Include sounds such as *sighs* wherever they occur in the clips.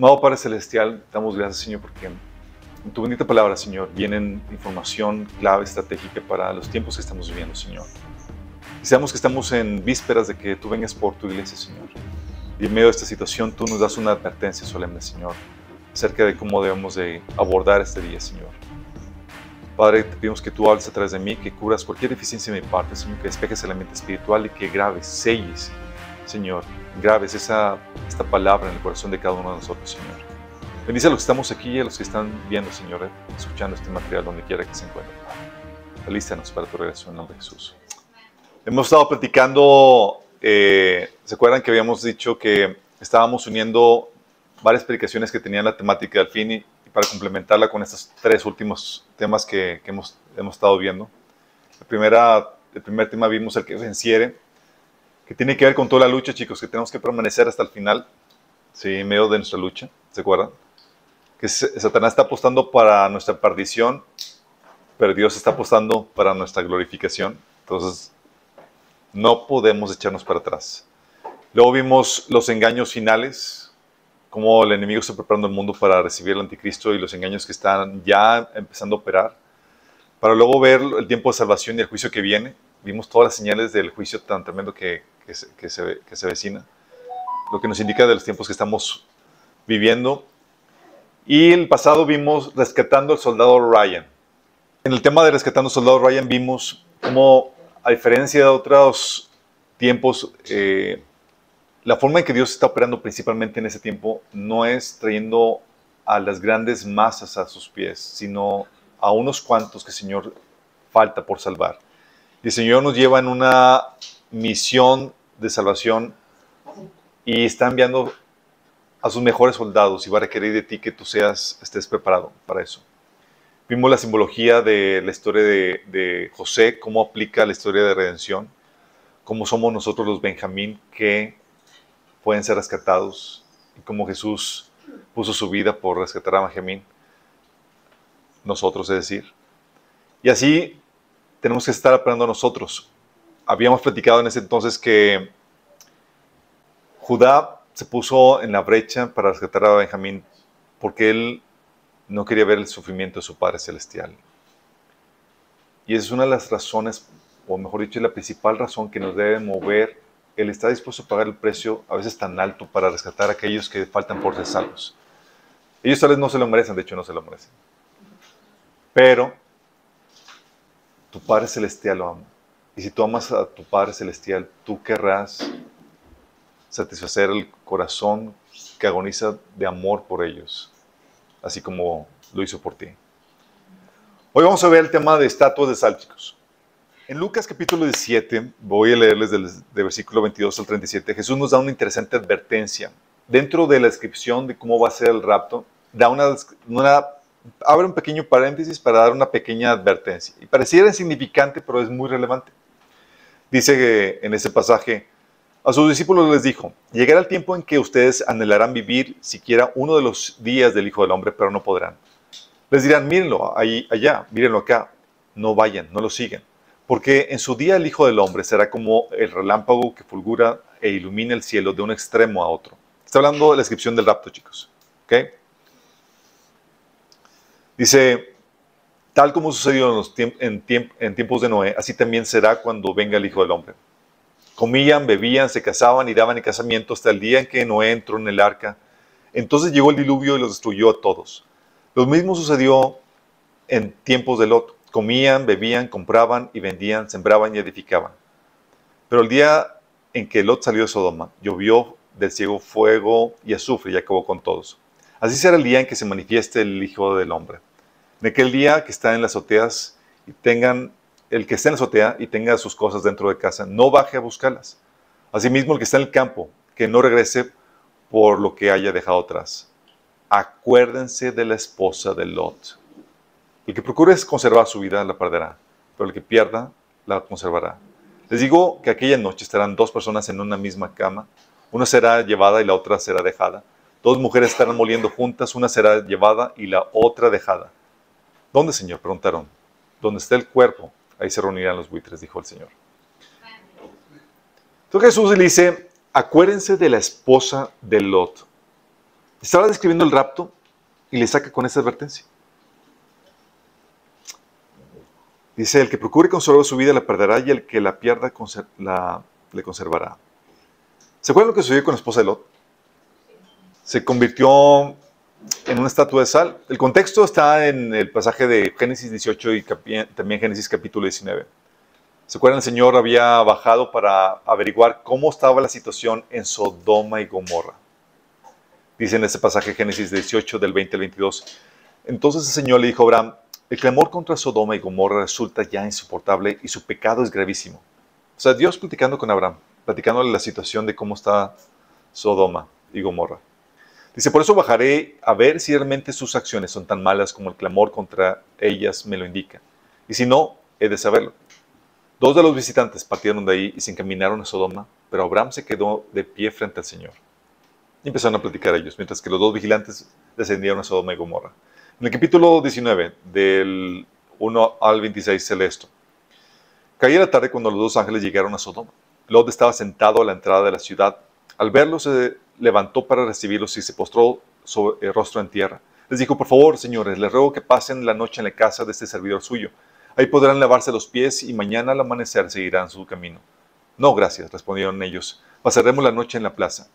Amado Padre Celestial, damos gracias, Señor, porque en tu bendita palabra, Señor, vienen información clave, estratégica para los tiempos que estamos viviendo, Señor. Y sabemos que estamos en vísperas de que tú vengas por tu iglesia, Señor. Y en medio de esta situación tú nos das una advertencia solemne, Señor, acerca de cómo debemos de abordar este día, Señor. Padre, te pedimos que tú hables a través de mí, que cubras cualquier deficiencia de mi parte, Señor, que despejes el ambiente espiritual y que grabes, selles, Señor, graves esa, esta palabra en el corazón de cada uno de nosotros, Señor. Bendice a los que estamos aquí y a los que están viendo, Señor, escuchando este material donde quiera que se encuentren. Alístanos para tu regreso en nombre de Jesús. Hemos estado platicando, eh, ¿se acuerdan que habíamos dicho que estábamos uniendo varias predicaciones que tenían la temática del fin y, para complementarla con estos tres últimos temas que, hemos, hemos, estado viendo? La primera, el primer tema vimos el que venciere, que tiene que ver con toda la lucha, chicos, que tenemos que permanecer hasta el final, ¿sí? en medio de nuestra lucha, ¿se acuerdan? que Satanás está apostando para nuestra perdición, pero Dios está apostando para nuestra glorificación. Entonces, no podemos echarnos para atrás. Luego vimos los engaños finales, cómo el enemigo está preparando el mundo para recibir el anticristo y los engaños que están ya empezando a operar. Para luego ver el tiempo de salvación y el juicio que viene. Vimos todas las señales del juicio tan tremendo que, que, se, que se, que se vecina. Lo que nos indica de los tiempos que estamos viviendo y el pasado vimos Rescatando al Soldado Ryan. En el tema de Rescatando al Soldado Ryan vimos cómo, a diferencia de otros tiempos, eh, la forma en que Dios está operando principalmente en ese tiempo no es trayendo a las grandes masas a sus pies, sino a unos cuantos que el Señor falta por salvar. Y el Señor nos lleva en una misión de salvación y está enviando a sus mejores soldados y va a requerir de ti que tú seas, estés preparado para eso. Vimos la simbología de la historia de, José, cómo aplica la historia de redención, cómo somos nosotros los Benjamín que pueden ser rescatados y cómo Jesús puso su vida por rescatar a Benjamín, nosotros es decir. Y así tenemos que estar aprendiendo nosotros. Habíamos platicado en ese entonces que Judá se puso en la brecha para rescatar a Benjamín porque él no quería ver el sufrimiento de su Padre Celestial. Y esa es una de las razones, o mejor dicho, la principal razón que nos debe mover. Él está dispuesto a pagar el precio a veces tan alto para rescatar a aquellos que faltan por ser salvos. Ellos tal vez no se lo merecen, de hecho no se lo merecen. Pero tu Padre Celestial lo ama. Y si tú amas a tu Padre Celestial, tú querrás satisfacer el corazón que agoniza de amor por ellos, así como lo hizo por ti. Hoy vamos a ver el tema de estatuas de sal, chicos. En Lucas capítulo 17, voy a leerles del, versículo 22 al 37, Jesús nos da una interesante advertencia. Dentro de la descripción de cómo va a ser el rapto, da una, una abre un pequeño paréntesis para dar una pequeña advertencia. Y pareciera insignificante, pero es muy relevante. Dice que en ese pasaje, a sus discípulos les dijo, llegará el tiempo en que ustedes anhelarán vivir siquiera uno de los días del Hijo del Hombre, pero no podrán. Les dirán, mírenlo ahí, allá, mírenlo acá, no vayan, no lo sigan, porque en su día el Hijo del Hombre será como el relámpago que fulgura e ilumina el cielo de un extremo a otro. Está hablando de la descripción del rapto, chicos. Dice, tal como sucedió en, tiempos de Noé, así también será cuando venga el Hijo del Hombre. Comían, bebían, se casaban y daban en casamiento hasta el día en que Noé entró en el arca. Entonces llegó el diluvio y los destruyó a todos. Lo mismo sucedió en tiempos de Lot. Comían, bebían, compraban y vendían, sembraban y edificaban. Pero el día en que Lot salió de Sodoma, llovió del cielo fuego y azufre y acabó con todos. Así será el día en que se manifieste el Hijo del Hombre. En aquel día que están en las azoteas y tengan el que esté en la azotea y tenga sus cosas dentro de casa, no baje a buscarlas. Asimismo, el que está en el campo, que no regrese por lo que haya dejado atrás. Acuérdense de la esposa de Lot. El que procure conservar su vida la perderá, pero el que pierda la conservará. Les digo que aquella noche estarán dos personas en una misma cama. Una será llevada y la otra será dejada. Dos mujeres estarán moliendo juntas, una será llevada y la otra dejada. ¿Dónde, Señor? Preguntaron. ¿Dónde está el cuerpo? Ahí se reunirán los buitres, dijo el Señor. Entonces Jesús le dice, acuérdense de la esposa de Lot. Estaba describiendo el rapto y le saca con esta advertencia. Dice, el que procure conservar su vida la perderá y el que la pierda la, le conservará. ¿Se acuerdan lo que sucedió con la esposa de Lot? Se convirtió en una estatua de sal. El contexto está en el pasaje de Génesis 18 y también Génesis capítulo 19. ¿Se acuerdan? El Señor había bajado para averiguar cómo estaba la situación en Sodoma y Gomorra. Dice en ese pasaje Génesis 18 del 20 al 22. Entonces el Señor le dijo a Abraham, el clamor contra Sodoma y Gomorra resulta ya insoportable y su pecado es gravísimo. O sea, Dios platicando con Abraham, platicándole la situación de cómo está Sodoma y Gomorra. Dice, por eso bajaré a ver si realmente sus acciones son tan malas como el clamor contra ellas me lo indica. Y si no, he de saberlo. Dos de los visitantes partieron de ahí y se encaminaron a Sodoma, pero Abraham se quedó de pie frente al Señor. Y empezaron a platicar ellos, mientras que los dos vigilantes descendieron a Sodoma y Gomorra. En el capítulo 19, del 1 al 26, se lee. Caía la tarde cuando los dos ángeles llegaron a Sodoma. Lot estaba sentado a la entrada de la ciudad. Al verlos, se levantó para recibirlos y se postró sobre el rostro en tierra. Les dijo, por favor, señores, les ruego que pasen la noche en la casa de este servidor suyo. Ahí podrán lavarse los pies y mañana al amanecer seguirán su camino. No, gracias, respondieron ellos. Pasaremos la noche en la plaza.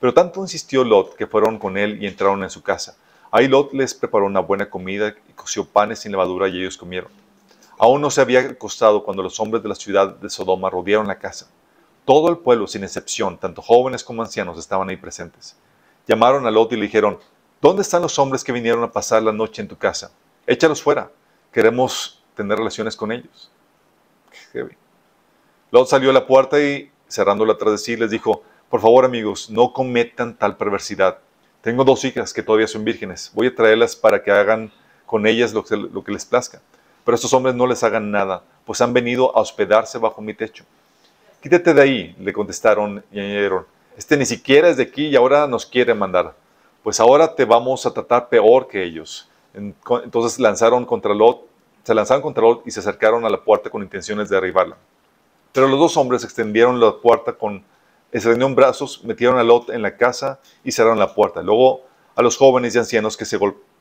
Pero tanto insistió Lot que fueron con él y entraron en su casa. Ahí Lot les preparó una buena comida y coció panes sin levadura y ellos comieron. Aún no se había acostado cuando los hombres de la ciudad de Sodoma rodearon la casa. Todo el pueblo, sin excepción, tanto jóvenes como ancianos, estaban ahí presentes. Llamaron a Lot y le dijeron, ¿dónde están los hombres que vinieron a pasar la noche en tu casa? Échalos fuera. Queremos tener relaciones con ellos. Lot salió a la puerta y, cerrándola tras de sí, les dijo, por favor amigos, no cometan tal perversidad. Tengo dos hijas que todavía son vírgenes. Voy a traerlas para que hagan con ellas lo que, lo que les plazca. Pero estos hombres no les hagan nada, pues han venido a hospedarse bajo mi techo. Quítate de ahí, le contestaron y añadieron. Este ni siquiera es de aquí y ahora nos quiere mandar. Pues ahora te vamos a tratar peor que ellos. Entonces lanzaron contra Lot, se lanzaron contra Lot y se acercaron a la puerta con intenciones de derribarla. Pero los dos hombres extendieron la puerta con, extendieron brazos, metieron a Lot en la casa y cerraron la puerta. Luego a los jóvenes y ancianos que se,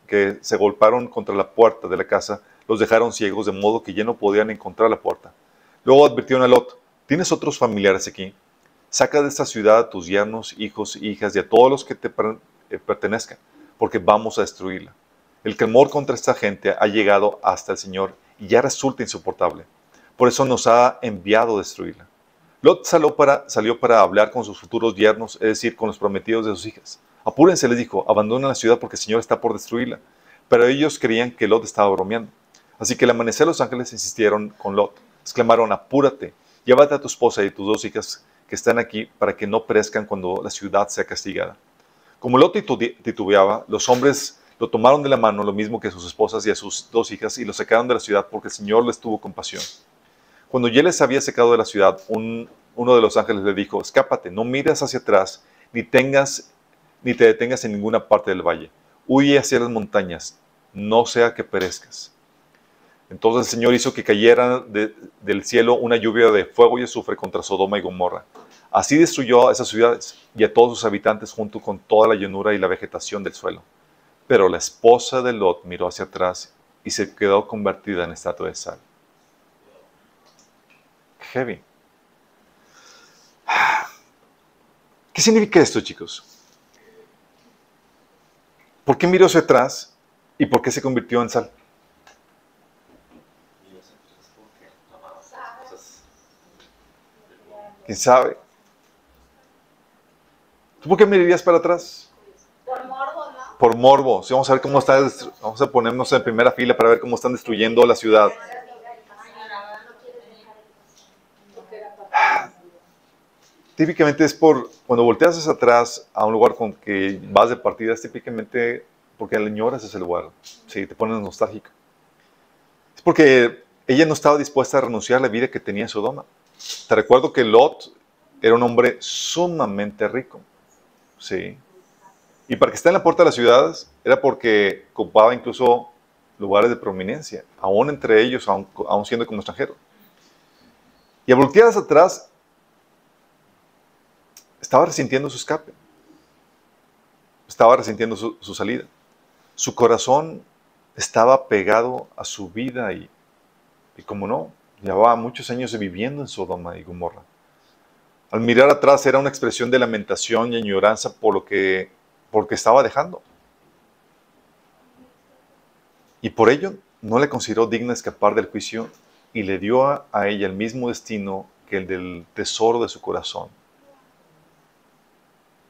que se golpearon contra la puerta de la casa, los dejaron ciegos de modo que ya no podían encontrar la puerta. Luego advirtieron a Lot, ¿Tienes otros familiares aquí? Saca de esta ciudad a tus yernos, hijos, hijas y a todos los que te eh, pertenezcan, porque vamos a destruirla. El clamor contra esta gente ha llegado hasta el Señor y ya resulta insoportable. Por eso nos ha enviado a destruirla. Lot salió para, hablar con sus futuros yernos, es decir, con los prometidos de sus hijas. Apúrense, les dijo, abandonen la ciudad porque el Señor está por destruirla. Pero ellos creían que Lot estaba bromeando. Así que al amanecer los ángeles insistieron con Lot. Exclamaron, apúrate, Llévate a tu esposa y tus dos hijas que están aquí para que no perezcan cuando la ciudad sea castigada. Como Lot titubeaba, los hombres lo tomaron de la mano, lo mismo que a sus esposas y a sus dos hijas, y lo sacaron de la ciudad porque el Señor les tuvo compasión. Cuando ya les había secado de la ciudad, uno de los ángeles le dijo, escápate, no mires hacia atrás, ni, tengas, ni te detengas en ninguna parte del valle. Huye hacia las montañas, no sea que perezcas. Entonces el Señor hizo que cayera del cielo una lluvia de fuego y azufre contra Sodoma y Gomorra. Así destruyó a esas ciudades y a todos sus habitantes junto con toda la llanura y la vegetación del suelo. Pero la esposa de Lot miró hacia atrás y se quedó convertida en estatua de sal. Heavy. *sighs* ¿Qué significa esto, chicos? ¿Por qué miró hacia atrás y por qué se convirtió en sal? ¿Quién sabe? ¿Tú por qué mirarías para atrás? Por morbo, ¿no? Por morbo. Sí, vamos a ver cómo está. Vamos a ponernos en primera fila para ver cómo están destruyendo la ciudad. Típicamente es por cuando volteas hacia atrás a un lugar con que vas de partida, es típicamente porque añoras ese lugar. Sí, te pones nostálgico. Es porque ella no estaba dispuesta a renunciar a la vida que tenía en Sodoma. Te recuerdo que Lot era un hombre sumamente rico. Sí. Y para que esté en la puerta de las ciudades era porque ocupaba incluso lugares de prominencia, aún entre ellos, aún, siendo como extranjero. Y a voltear atrás, estaba resintiendo su escape. estaba resintiendo su, su salida. Su corazón estaba pegado a su vida y, y como no, llevaba muchos años viviendo en Sodoma y Gomorra. Al mirar atrás era una expresión de lamentación y añoranza por lo que, por lo que estaba dejando. Y por ello no le consideró digna escapar del juicio y le dio a, a ella el mismo destino que el del tesoro de su corazón.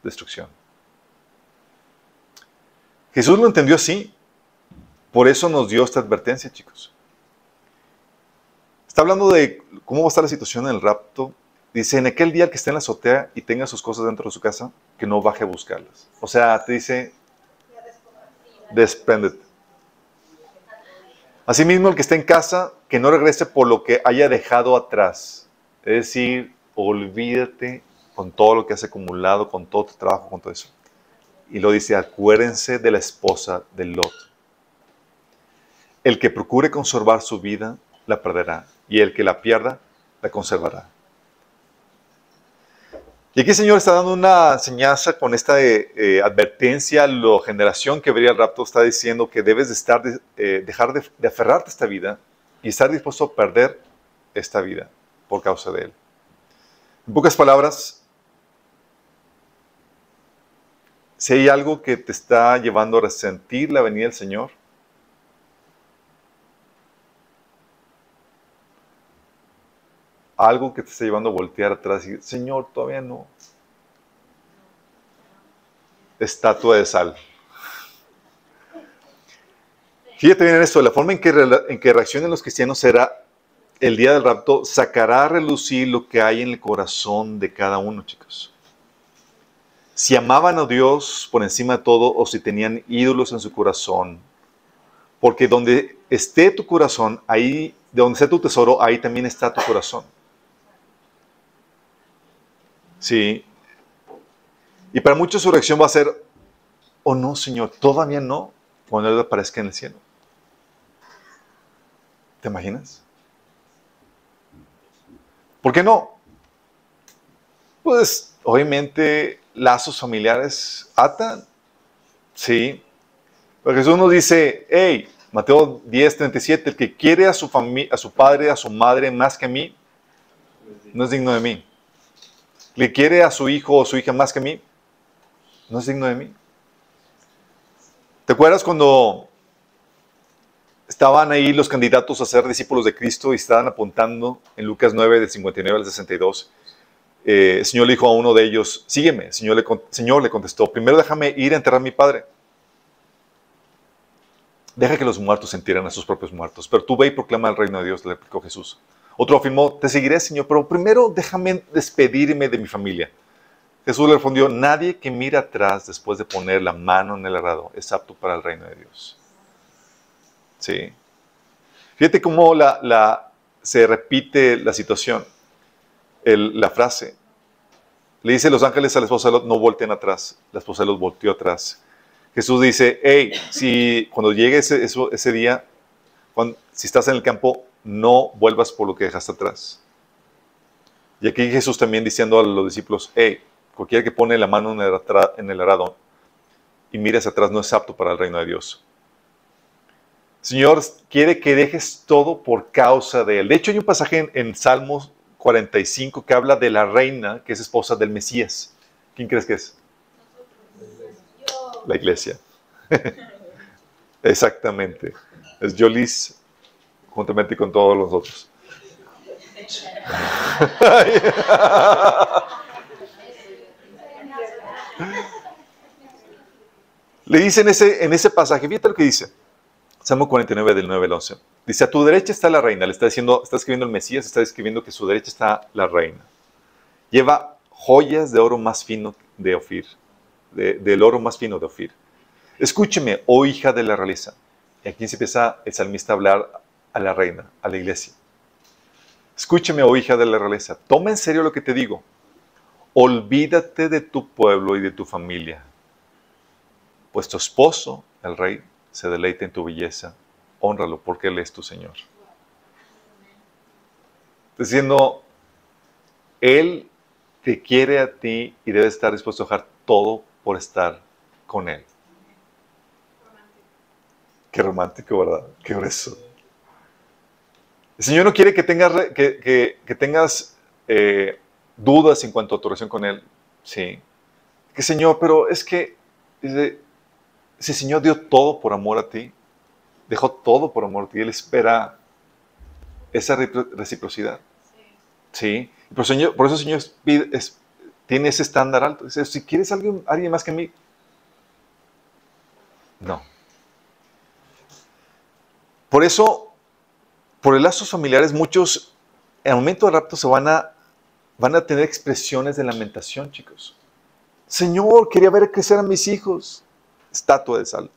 Destrucción. Jesús lo entendió así. Por eso nos dio esta advertencia, chicos. Está hablando de cómo va a estar la situación en el rapto. Dice, en aquel día el que esté en la azotea y tenga sus cosas dentro de su casa, que no baje a buscarlas. O sea, te dice, despréndete. Asimismo, el que esté en casa, que no regrese por lo que haya dejado atrás. Es decir, olvídate con todo lo que has acumulado, con todo tu trabajo, con todo eso. Y lo dice, acuérdense de la esposa de Lot. El que procure conservar su vida, la perderá. Y el que la pierda, la conservará. Y aquí el Señor está dando una enseñanza con esta eh, eh, advertencia a la generación que vería el rapto. Está diciendo que debes de estar, eh, dejar de, de aferrarte a esta vida y estar dispuesto a perder esta vida por causa de Él. En pocas palabras, si hay algo que te está llevando a resentir la venida del Señor, algo que te está llevando a voltear atrás y Señor, todavía no. Estatua de sal. Fíjate bien en esto, la forma en que, en reaccionen los cristianos será el día del rapto, sacará a relucir lo que hay en el corazón de cada uno, chicos. Si amaban a Dios por encima de todo o si tenían ídolos en su corazón, porque donde esté tu corazón, ahí, de donde esté tu tesoro, ahí también está tu corazón. Sí. Y para muchos su reacción va a ser, oh no, Señor, todavía no, cuando Él aparezca en el cielo. ¿Te imaginas? ¿Por qué no? Pues obviamente lazos familiares atan, sí. Pero Jesús nos dice, hey, Mateo 10, 37, el que quiere a su, a su padre, a su madre más que a mí, no es digno de mí. Le quiere a su hijo o su hija más que a mí, no es digno de mí. ¿Te acuerdas cuando estaban ahí los candidatos a ser discípulos de Cristo y estaban apuntando en Lucas 9, del 59 al 62. Eh, el Señor le dijo a uno de ellos, sígueme. El Señor le, Señor le contestó, primero déjame ir a enterrar a mi padre. Deja que los muertos entierren a sus propios muertos, pero tú ve y proclama el reino de Dios, le explicó Jesús. Otro afirmó, te seguiré, Señor, pero primero déjame despedirme de mi familia. Jesús le respondió, nadie que mira atrás después de poner la mano en el arado es apto para el reino de Dios. ¿Sí? Fíjate cómo la, se repite la situación, la frase. Le dice los ángeles a la esposa de no volteen atrás. La esposa de Lot volteó atrás. Jesús dice, hey, si cuando llegue ese, ese día, si estás en el campo, no vuelvas por lo que dejaste atrás. Y aquí Jesús también diciendo a los discípulos, hey, cualquiera que pone la mano en el, arado y mire hacia atrás no es apto para el reino de Dios. Señor quiere que dejes todo por causa de Él. De hecho, hay un pasaje en, Salmos 45 que habla de la reina que es esposa del Mesías. ¿Quién crees que es? La iglesia. *laughs* Exactamente. Es Jolis juntamente con todos los otros. *laughs* Le dice en ese, en ese pasaje, fíjate lo que dice. Salmo 49 del 9 al 11. Dice, a tu derecha está la reina. Le está diciendo, está escribiendo el Mesías, está escribiendo que a su derecha está la reina. Lleva joyas de oro más fino de Ofir, del oro más fino de Ofir. Escúcheme, oh hija de la realeza. Y aquí se empieza el salmista a hablar a la reina, a la iglesia. Escúcheme, oh hija de la realeza. Toma en serio lo que te digo. Olvídate de tu pueblo y de tu familia. Pues tu esposo, el rey, se deleite en tu belleza, honralo porque Él es tu Señor. Diciendo, Él te quiere a ti y debe estar dispuesto a dejar todo por estar con Él. Qué romántico, ¿verdad? Qué grueso. El Señor no quiere que tengas, eh, dudas en cuanto a tu relación con Él. Sí. Que Señor, pero es que ese, Señor dio todo por amor a ti. Dejó todo por amor a ti. Él espera esa reciprocidad. Sí. Por, Señor, eso el Señor tiene ese estándar alto. Dice, si quieres alguien, alguien más que mí, no. Por eso por el lazos familiares, muchos, en el momento del rapto, se van a, van a tener expresiones de lamentación, chicos. Señor, quería ver crecer a mis hijos. Estatua de sal.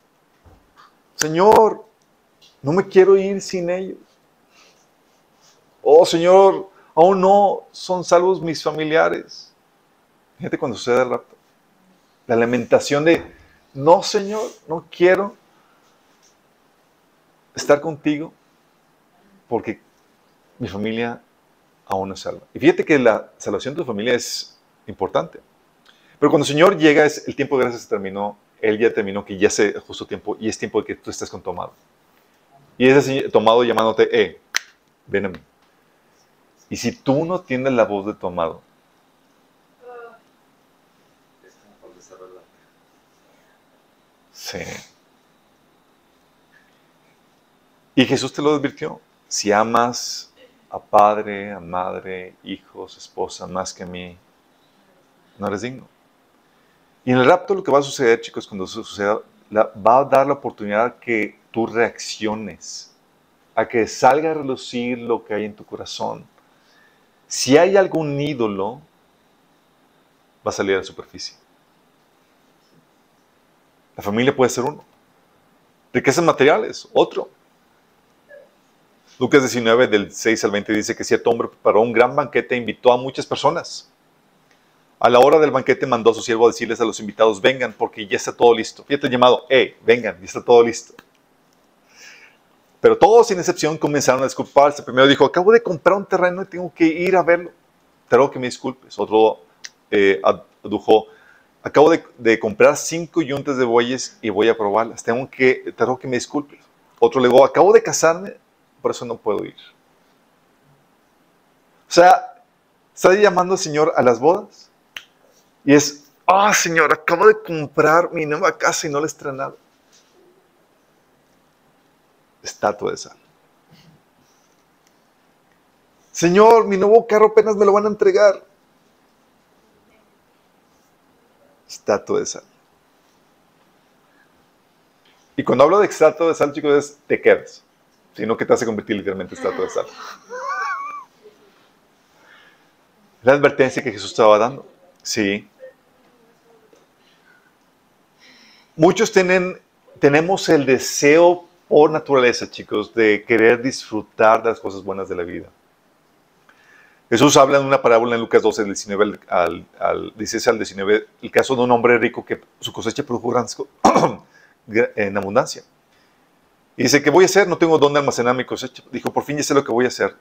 Señor, no me quiero ir sin ellos. Oh, Señor, aún no son salvos mis familiares. Fíjate cuando sucede el rapto. La lamentación de, no, Señor, no quiero estar contigo porque mi familia aún no es salva. Y fíjate que la salvación de tu familia es importante. Pero cuando el Señor llega, es, el tiempo de gracia se terminó, Él ya terminó, que ya se justo tiempo, y es tiempo de que tú estés con tomado. Y ese tomado llamándote, eh, ven a mí. Y si tú no tienes la voz de tomado, sí. Y Jesús te lo advirtió si amas a padre, a madre, hijos, esposa más que a mí, no eres digno. Y en el rapto lo que va a suceder, chicos, cuando eso suceda, va a dar la oportunidad que tú reacciones, a que salga a relucir lo que hay en tu corazón. Si hay algún ídolo, va a salir a la superficie. La familia puede ser uno. Riquezas materiales, otro. Lucas 19, del 6 al 20, dice que cierto hombre preparó un gran banquete e invitó a muchas personas. A la hora del banquete mandó a su siervo a decirles a los invitados, vengan porque ya está todo listo. Fíjate el llamado, hey, vengan, ya está todo listo. Pero todos sin excepción comenzaron a disculparse. Primero dijo, acabo de comprar un terreno y tengo que ir a verlo. Te que me disculpes. Otro eh, adujo, acabo de, comprar cinco yuntas de bueyes y voy a probarlas. Tengo que, te que me disculpes. Otro le dijo, acabo de casarme por eso no puedo ir. O sea, está llamando al Señor a las bodas y es, ah, Señor, acabo de comprar mi nueva casa y no la he estrenado. Estatua de sal. Señor, mi nuevo carro apenas me lo van a entregar. Estatua de sal. Y cuando hablo de estatua de sal, chicos, es te quedas sino que te hace convertir literalmente en estatua de sal. La advertencia que Jesús estaba dando. Sí. Muchos tienen, tenemos el deseo por naturaleza, chicos, de querer disfrutar de las cosas buenas de la vida. Jesús habla en una parábola en Lucas 12, del 19 al, al 16 al 19, el caso de un hombre rico que su cosecha produjo *clears throat* en abundancia. Y dice, ¿qué voy a hacer? No tengo dónde almacenar mi cosecha. Dijo, por fin ya sé lo que voy a hacer.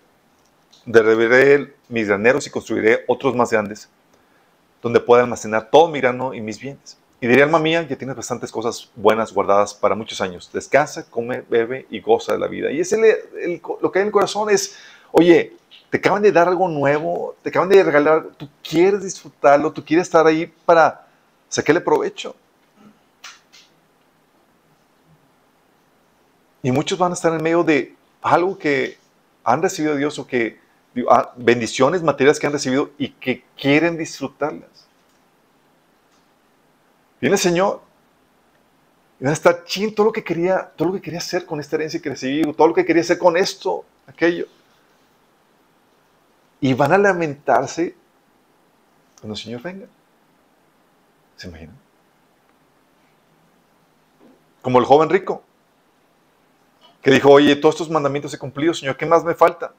Derribaré mis graneros y construiré otros más grandes, donde pueda almacenar todo mi grano y mis bienes. Y diré, alma mía, ya tienes bastantes cosas buenas guardadas para muchos años. Descansa, come, bebe y goza de la vida. Y es lo que hay en el corazón es, oye, te acaban de dar algo nuevo, te acaban de regalar, tú quieres disfrutarlo, tú quieres estar ahí para sacarle provecho. Y muchos van a estar en medio de algo que han recibido Dios o que ah, bendiciones materiales que han recibido y que quieren disfrutarlas. Viene el Señor y van a estar chin todo lo que quería, todo lo que quería hacer con esta herencia que recibí, todo lo que quería hacer con esto, aquello. Y van a lamentarse cuando el Señor venga. ¿Se imaginan? Como el joven rico que dijo, oye, todos estos mandamientos he cumplido, Señor, ¿qué más me falta?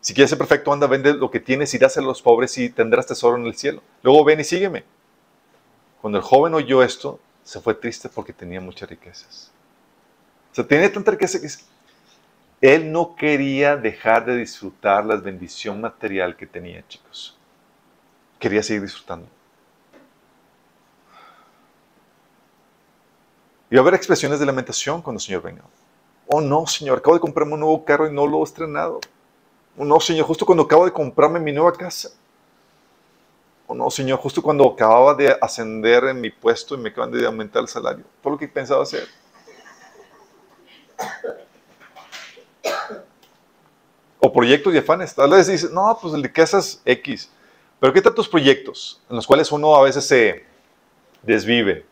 Si quieres ser perfecto, anda, vende lo que tienes y dáselo a los pobres y tendrás tesoro en el cielo. Luego ven y sígueme. Cuando el joven oyó esto, se fue triste porque tenía muchas riquezas. O sea, tenía tanta riqueza que él no quería dejar de disfrutar la bendición material que tenía, chicos. Quería seguir disfrutando. Y va a haber expresiones de lamentación cuando el Señor venga. Oh no, Señor, acabo de comprarme un nuevo carro y no lo he estrenado. Oh no, Señor, justo cuando acabo de comprarme mi nueva casa. Oh no, Señor, justo cuando acababa de ascender en mi puesto y me acaban de aumentar el salario. Todo lo que pensaba hacer. O proyectos y afanes. Tal vez dices, no, pues el de casas X. Pero ¿qué tal tus proyectos en los cuales uno a veces se desvive?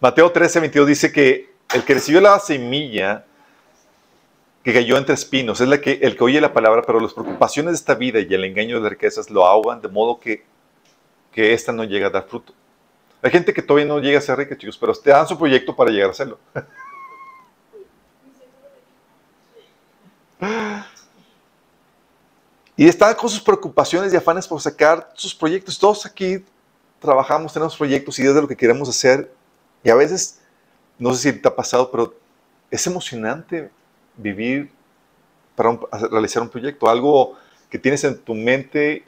Mateo 13, 22 dice que el que recibió la semilla que cayó entre espinos es la que, el que oye la palabra, pero las preocupaciones de esta vida y el engaño de las riquezas lo ahogan de modo que, que ésta no llega a dar fruto. Hay gente que todavía no llega a ser rica, chicos, pero te dan su proyecto para llegar a hacerlo. *laughs* Y están con sus preocupaciones y afanes por sacar sus proyectos. Todos aquí trabajamos, tenemos proyectos, ideas de lo que queremos hacer. Y a veces, no sé si te ha pasado, pero es emocionante vivir para realizar un proyecto. Algo que tienes en tu mente,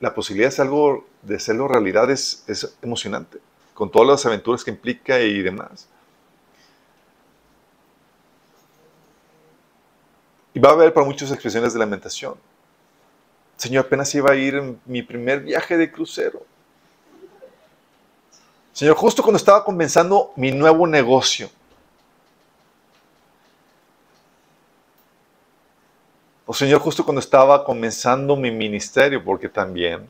la posibilidad de, algo, de hacerlo realidad es, emocionante, con todas las aventuras que implica y demás. Y va a haber para muchos expresiones de lamentación. Señor, apenas iba a ir en mi primer viaje de crucero. Señor, justo cuando estaba comenzando mi nuevo negocio. O Señor, justo cuando estaba comenzando mi ministerio, porque también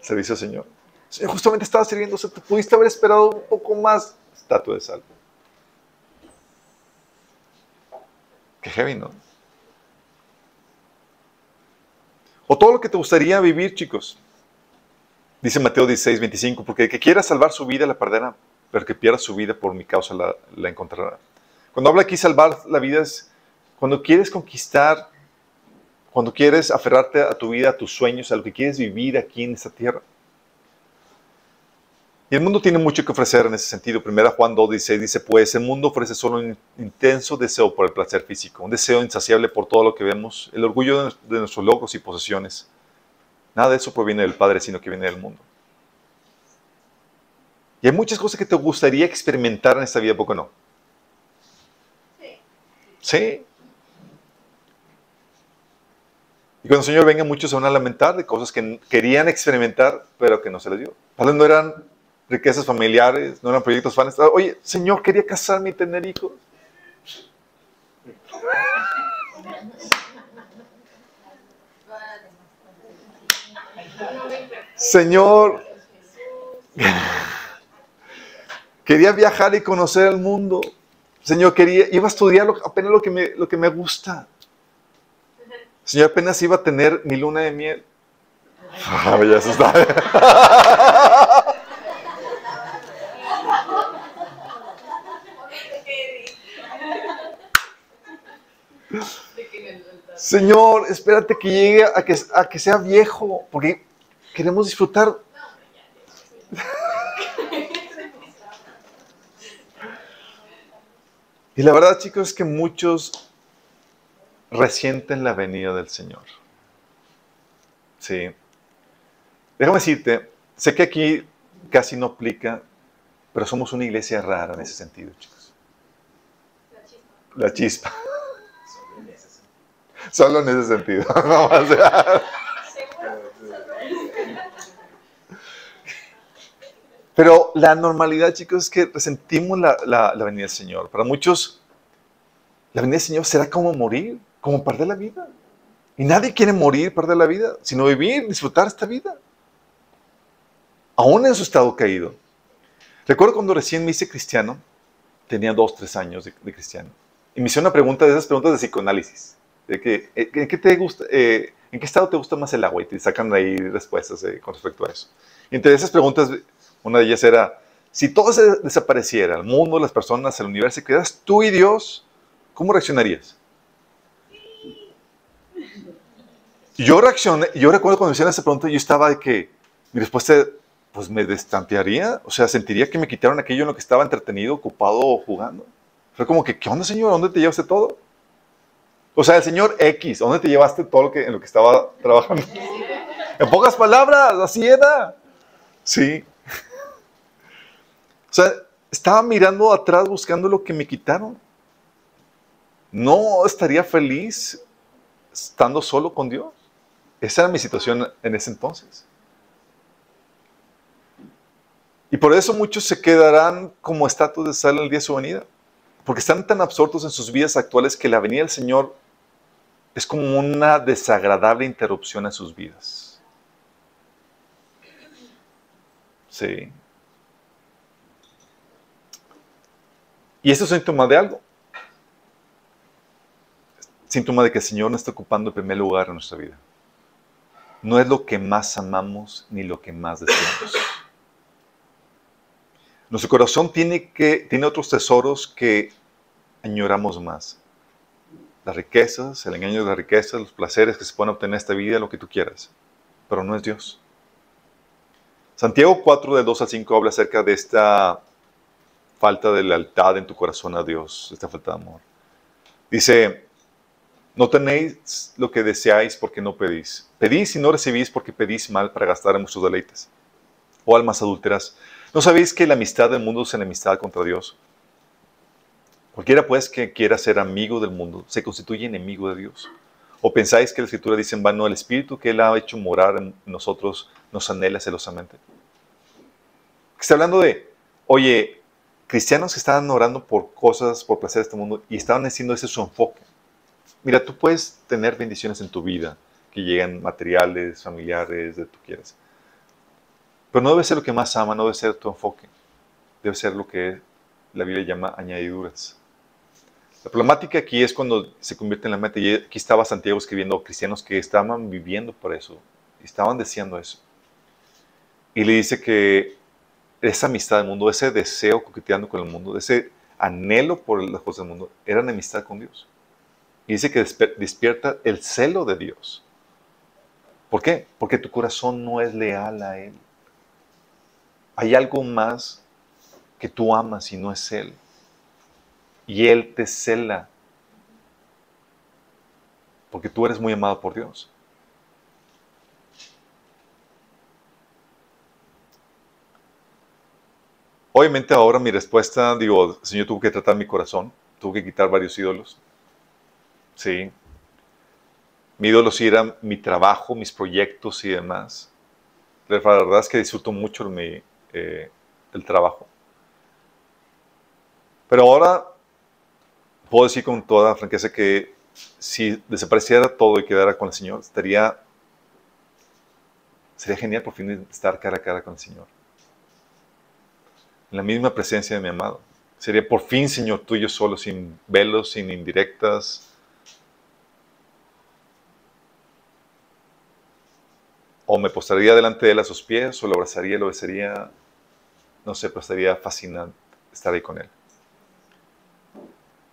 servicio al Señor. Señor, justamente estaba sirviendo, o te pudiste haber esperado un poco más estatua de sal. Qué heavy, ¿no? O todo lo que te gustaría vivir, chicos. Dice Mateo 16, 25, porque el que quiera salvar su vida la perderá, pero el que pierda su vida por mi causa la, encontrará. Cuando habla aquí salvar la vida es cuando quieres conquistar, cuando quieres aferrarte a tu vida, a tus sueños, a lo que quieres vivir aquí en esta tierra. Y el mundo tiene mucho que ofrecer en ese sentido. Primera Juan 2 dice, dice, pues el mundo ofrece solo un intenso deseo por el placer físico, un deseo insaciable por todo lo que vemos, el orgullo de nuestros logros y posesiones. Nada de eso proviene del Padre, sino que viene del mundo. Y hay muchas cosas que te gustaría experimentar en esta vida, ¿poco no? Sí. Sí. Y cuando el Señor venga, muchos se van a lamentar de cosas que querían experimentar, pero que no se les dio. Tal no eran riquezas familiares, no eran proyectos fans. Oye, Señor, quería casarme y tener hijos. Señor, quería viajar y conocer el mundo. Señor, quería, iba a estudiar apenas lo que, me, lo que me gusta. Señor, apenas iba a tener mi luna de miel. Ah, ya eso está. Señor, espérate que llegue a que, a que sea viejo, porque queremos disfrutar. y la verdad, chicos, es que muchos resienten la venida del Señor. Sí. Déjame decirte, sé que aquí casi no aplica, pero somos una iglesia rara en ese sentido, chicos. La chispa. La chispa. Solo en ese sentido. *laughs* *laughs* Pero la normalidad, chicos, es que resentimos la, la, venida del Señor. Para muchos, la venida del Señor será como morir, como perder la vida. Y nadie quiere morir, perder la vida, sino vivir, disfrutar esta vida. Aún en su estado caído. Recuerdo cuando recién me hice cristiano, tenía dos, tres años de, de cristiano. Y me hice una pregunta de esas preguntas de psicoanálisis de que, eh, ¿en qué te gusta, eh, en qué estado te gusta más el agua? Y te sacan ahí respuestas eh, con respecto a eso. Y entre esas preguntas, una de ellas era, si todo se desapareciera, el mundo, las personas, el universo, quedas tú y Dios, ¿cómo reaccionarías? Yo reaccioné, yo recuerdo cuando me hicieron esa pregunta, yo estaba de que, mi respuesta, pues me destampearía, o sea, sentiría que me quitaron aquello en lo que estaba entretenido, ocupado jugando. Fue como que, ¿qué onda, señor? ¿Dónde te llevaste todo? O sea, el señor X, ¿dónde te llevaste todo lo que, en lo que estaba trabajando? *laughs* En pocas palabras, así era. Sí. O sea, estaba mirando atrás buscando lo que me quitaron. No estaría feliz estando solo con Dios. Esa era mi situación en ese entonces. Y por eso muchos se quedarán como estatus de sal el día de su venida. Porque están tan absortos en sus vidas actuales que la venida del Señor es como una desagradable interrupción a sus vidas. Sí. Y eso es síntoma de algo. Síntoma de que el Señor no está ocupando el primer lugar en nuestra vida. No es lo que más amamos ni lo que más deseamos. Nuestro corazón tiene, que, tiene otros tesoros que añoramos más. Las riquezas, el engaño de las riquezas, los placeres que se pueden obtener en esta vida, lo que tú quieras. Pero no es Dios. Santiago 4, de 2 al 5, habla acerca de esta falta de lealtad en tu corazón a Dios, esta falta de amor. Dice, no tenéis lo que deseáis porque no pedís. Pedís y no recibís porque pedís mal para gastar en vuestros deleites. O almas adúlteras, ¿no sabéis que la amistad del mundo es enemistad contra Dios? Cualquiera pues que quiera ser amigo del mundo se constituye enemigo de Dios. ¿O pensáis que la Escritura dice en vano el Espíritu que Él ha hecho morar en nosotros nos anhela celosamente? Está hablando de, oye, cristianos que estaban orando por cosas, por placer de este mundo, y estaban haciendo ese su enfoque. Mira, tú puedes tener bendiciones en tu vida, que llegan materiales, familiares, de tú quieras. Pero no debe ser lo que más ama, no debe ser tu enfoque. Debe ser lo que la Biblia llama añadiduras. La problemática aquí es cuando se convierte en la meta. Y aquí estaba Santiago escribiendo cristianos que estaban viviendo por eso, estaban deseando eso. Y le dice que esa amistad del mundo, ese deseo coqueteando con el mundo, ese anhelo por las cosas del mundo, era enemistad con Dios. Y dice que despierta el celo de Dios. ¿Por qué? Porque tu corazón no es leal a Él. Hay algo más que tú amas y no es Él. Y Él te cela. Porque tú eres muy amado por Dios. Obviamente ahora mi respuesta, digo, el Señor tuvo que tratar mi corazón, tuvo que quitar varios ídolos. Sí. Mi ídolo sí era mi trabajo, mis proyectos y demás. La verdad es que disfruto mucho mi, eh, el trabajo. Pero ahora puedo decir con toda franqueza que si desapareciera todo y quedara con el Señor, estaría, sería genial por fin estar cara a cara con el Señor en la misma presencia de mi amado. Sería por fin, Señor, tuyo solo, sin velos, sin indirectas. O me postraría delante de él a sus pies, o lo abrazaría, lo besaría. No sé, pero estaría fascinante estar ahí con él.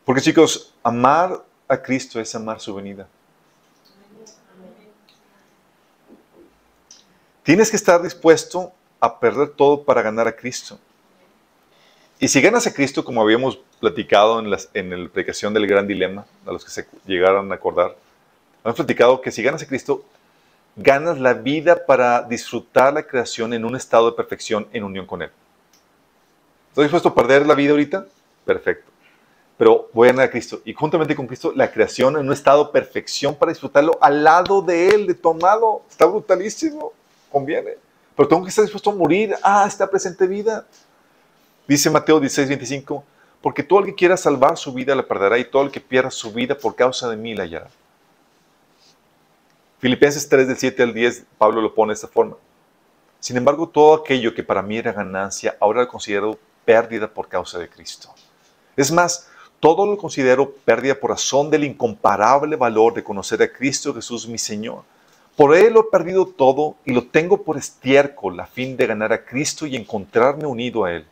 Porque chicos, amar a Cristo es amar su venida. Tienes que estar dispuesto a perder todo para ganar a Cristo. Y si ganas a Cristo, como habíamos platicado en, las, la predicación del gran dilema, a los que se llegaron a acordar, hemos platicado que si ganas a Cristo, ganas la vida para disfrutar la creación en un estado de perfección en unión con Él. ¿Estás dispuesto a perder la vida ahorita? Perfecto. Pero voy a ganar a Cristo. Y juntamente con Cristo, la creación en un estado de perfección para disfrutarlo al lado de Él, de tu amado. Está brutalísimo. Conviene. Pero tengo que estar dispuesto a morir a ah, esta presente vida. Dice Mateo 16, 25, porque todo el que quiera salvar su vida la perderá y todo el que pierda su vida por causa de mí la hallará. Filipenses 3 del 7 al 10, Pablo lo pone de esta forma. Sin embargo, todo aquello que para mí era ganancia, ahora lo considero pérdida por causa de Cristo. Es más, todo lo considero pérdida por razón del incomparable valor de conocer a Cristo Jesús mi Señor. Por Él lo he perdido todo y lo tengo por estiércol a fin de ganar a Cristo y encontrarme unido a Él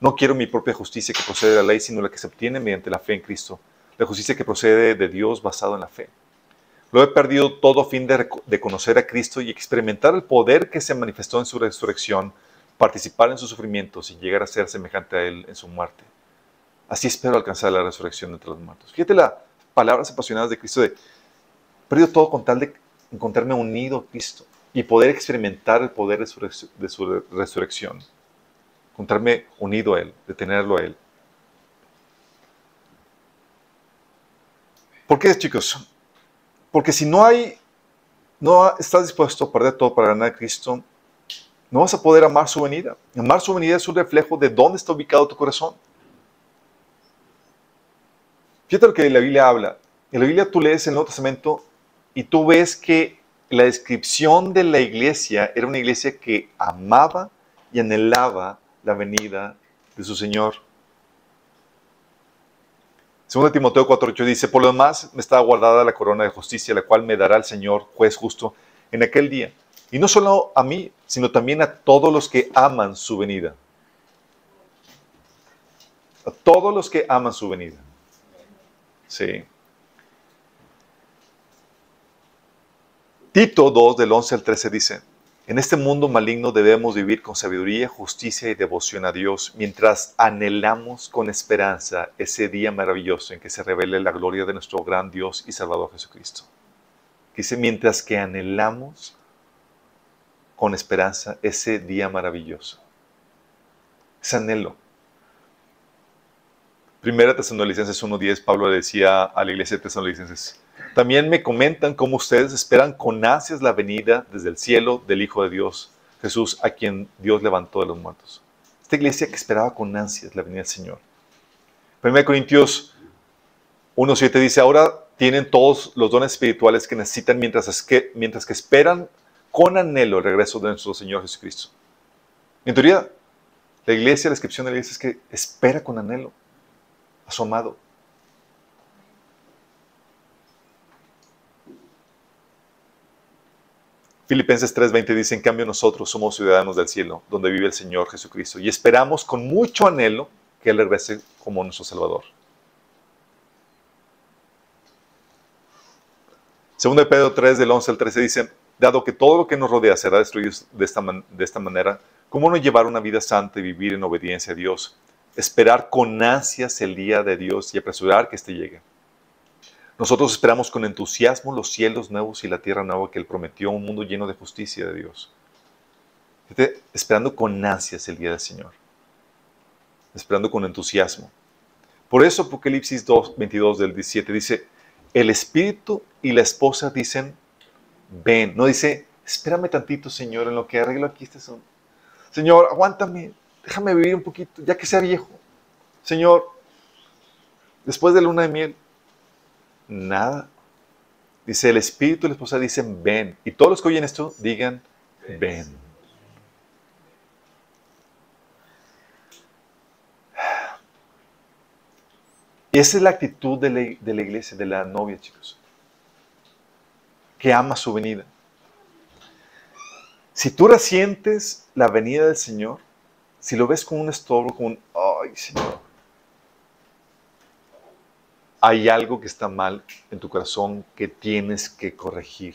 no quiero mi propia justicia que procede de la ley, sino la que se obtiene mediante la fe en Cristo. La justicia que procede de Dios basado en la fe. Lo he perdido todo a fin de, conocer a Cristo y experimentar el poder que se manifestó en su resurrección, participar en sus sufrimientos y llegar a ser semejante a Él en su muerte. Así espero alcanzar la resurrección entre los muertos. Fíjate las palabras apasionadas de Cristo de, perdido todo con tal de encontrarme unido a Cristo y poder experimentar el poder de su resurrección. Encontrarme unido a Él, de tenerlo a Él. ¿Por qué, chicos? Porque si no hay, no estás dispuesto a perder todo para ganar a Cristo, no vas a poder amar su venida. Amar su venida es un reflejo de dónde está ubicado tu corazón. Fíjate lo que la Biblia habla. En la Biblia tú lees el Nuevo Testamento y tú ves que la descripción de la iglesia era una iglesia que amaba y anhelaba la venida de su Señor. Segundo Timoteo 4.8 dice, por lo demás me está guardada la corona de justicia, la cual me dará el Señor, juez justo, en aquel día. Y no solo a mí, sino también a todos los que aman su venida. A todos los que aman su venida. Sí. Tito 2, del 11 al 13 dice, en este mundo maligno debemos vivir con sabiduría, justicia y devoción a Dios, mientras anhelamos con esperanza ese día maravilloso en que se revele la gloria de nuestro gran Dios y Salvador Jesucristo. Dice, mientras que anhelamos con esperanza ese día maravilloso. Ese anhelo. Primera Tesalonicenses 1.10, Pablo le decía a la iglesia de Tesalonicenses, también me comentan cómo ustedes esperan con ansias la venida desde el cielo del Hijo de Dios, Jesús, a quien Dios levantó de los muertos. Esta iglesia que esperaba con ansias la venida del Señor. 1 Corintios 1.7 dice, ahora tienen todos los dones espirituales que necesitan mientras que, mientras que esperan con anhelo el regreso de nuestro Señor Jesucristo. En teoría, la iglesia, la descripción de la iglesia es que espera con anhelo a su amado. Filipenses 3:20 dice, en cambio nosotros somos ciudadanos del cielo, donde vive el Señor Jesucristo, y esperamos con mucho anhelo que Él regrese como nuestro Salvador. Segundo de Pedro 3, del 11 al 13 dice, dado que todo lo que nos rodea será destruido de esta, de esta manera, ¿cómo no llevar una vida santa y vivir en obediencia a Dios? esperar con ansias el día de Dios y apresurar que éste llegue. Nosotros esperamos con entusiasmo los cielos nuevos y la tierra nueva que Él prometió, un mundo lleno de justicia de Dios. esperando con ansias el día del Señor. Esperando con entusiasmo. Por eso Apocalipsis 2, 22 del 17 dice, el espíritu y la esposa dicen, ven. No dice, espérame tantito, Señor, en lo que arreglo aquí este son. Señor, aguántame, déjame vivir un poquito, ya que sea viejo. Señor, después de luna de miel, nada. Dice, el espíritu y la esposa dicen, ven. Y todos los que oyen esto, digan, ven. Y esa es la actitud de la, de la iglesia, de la novia, chicos. Que ama su venida. Si tú resientes la venida del Señor, si lo ves como un estorbo, como un, ay Señor, hay algo que está mal en tu corazón que tienes que corregir.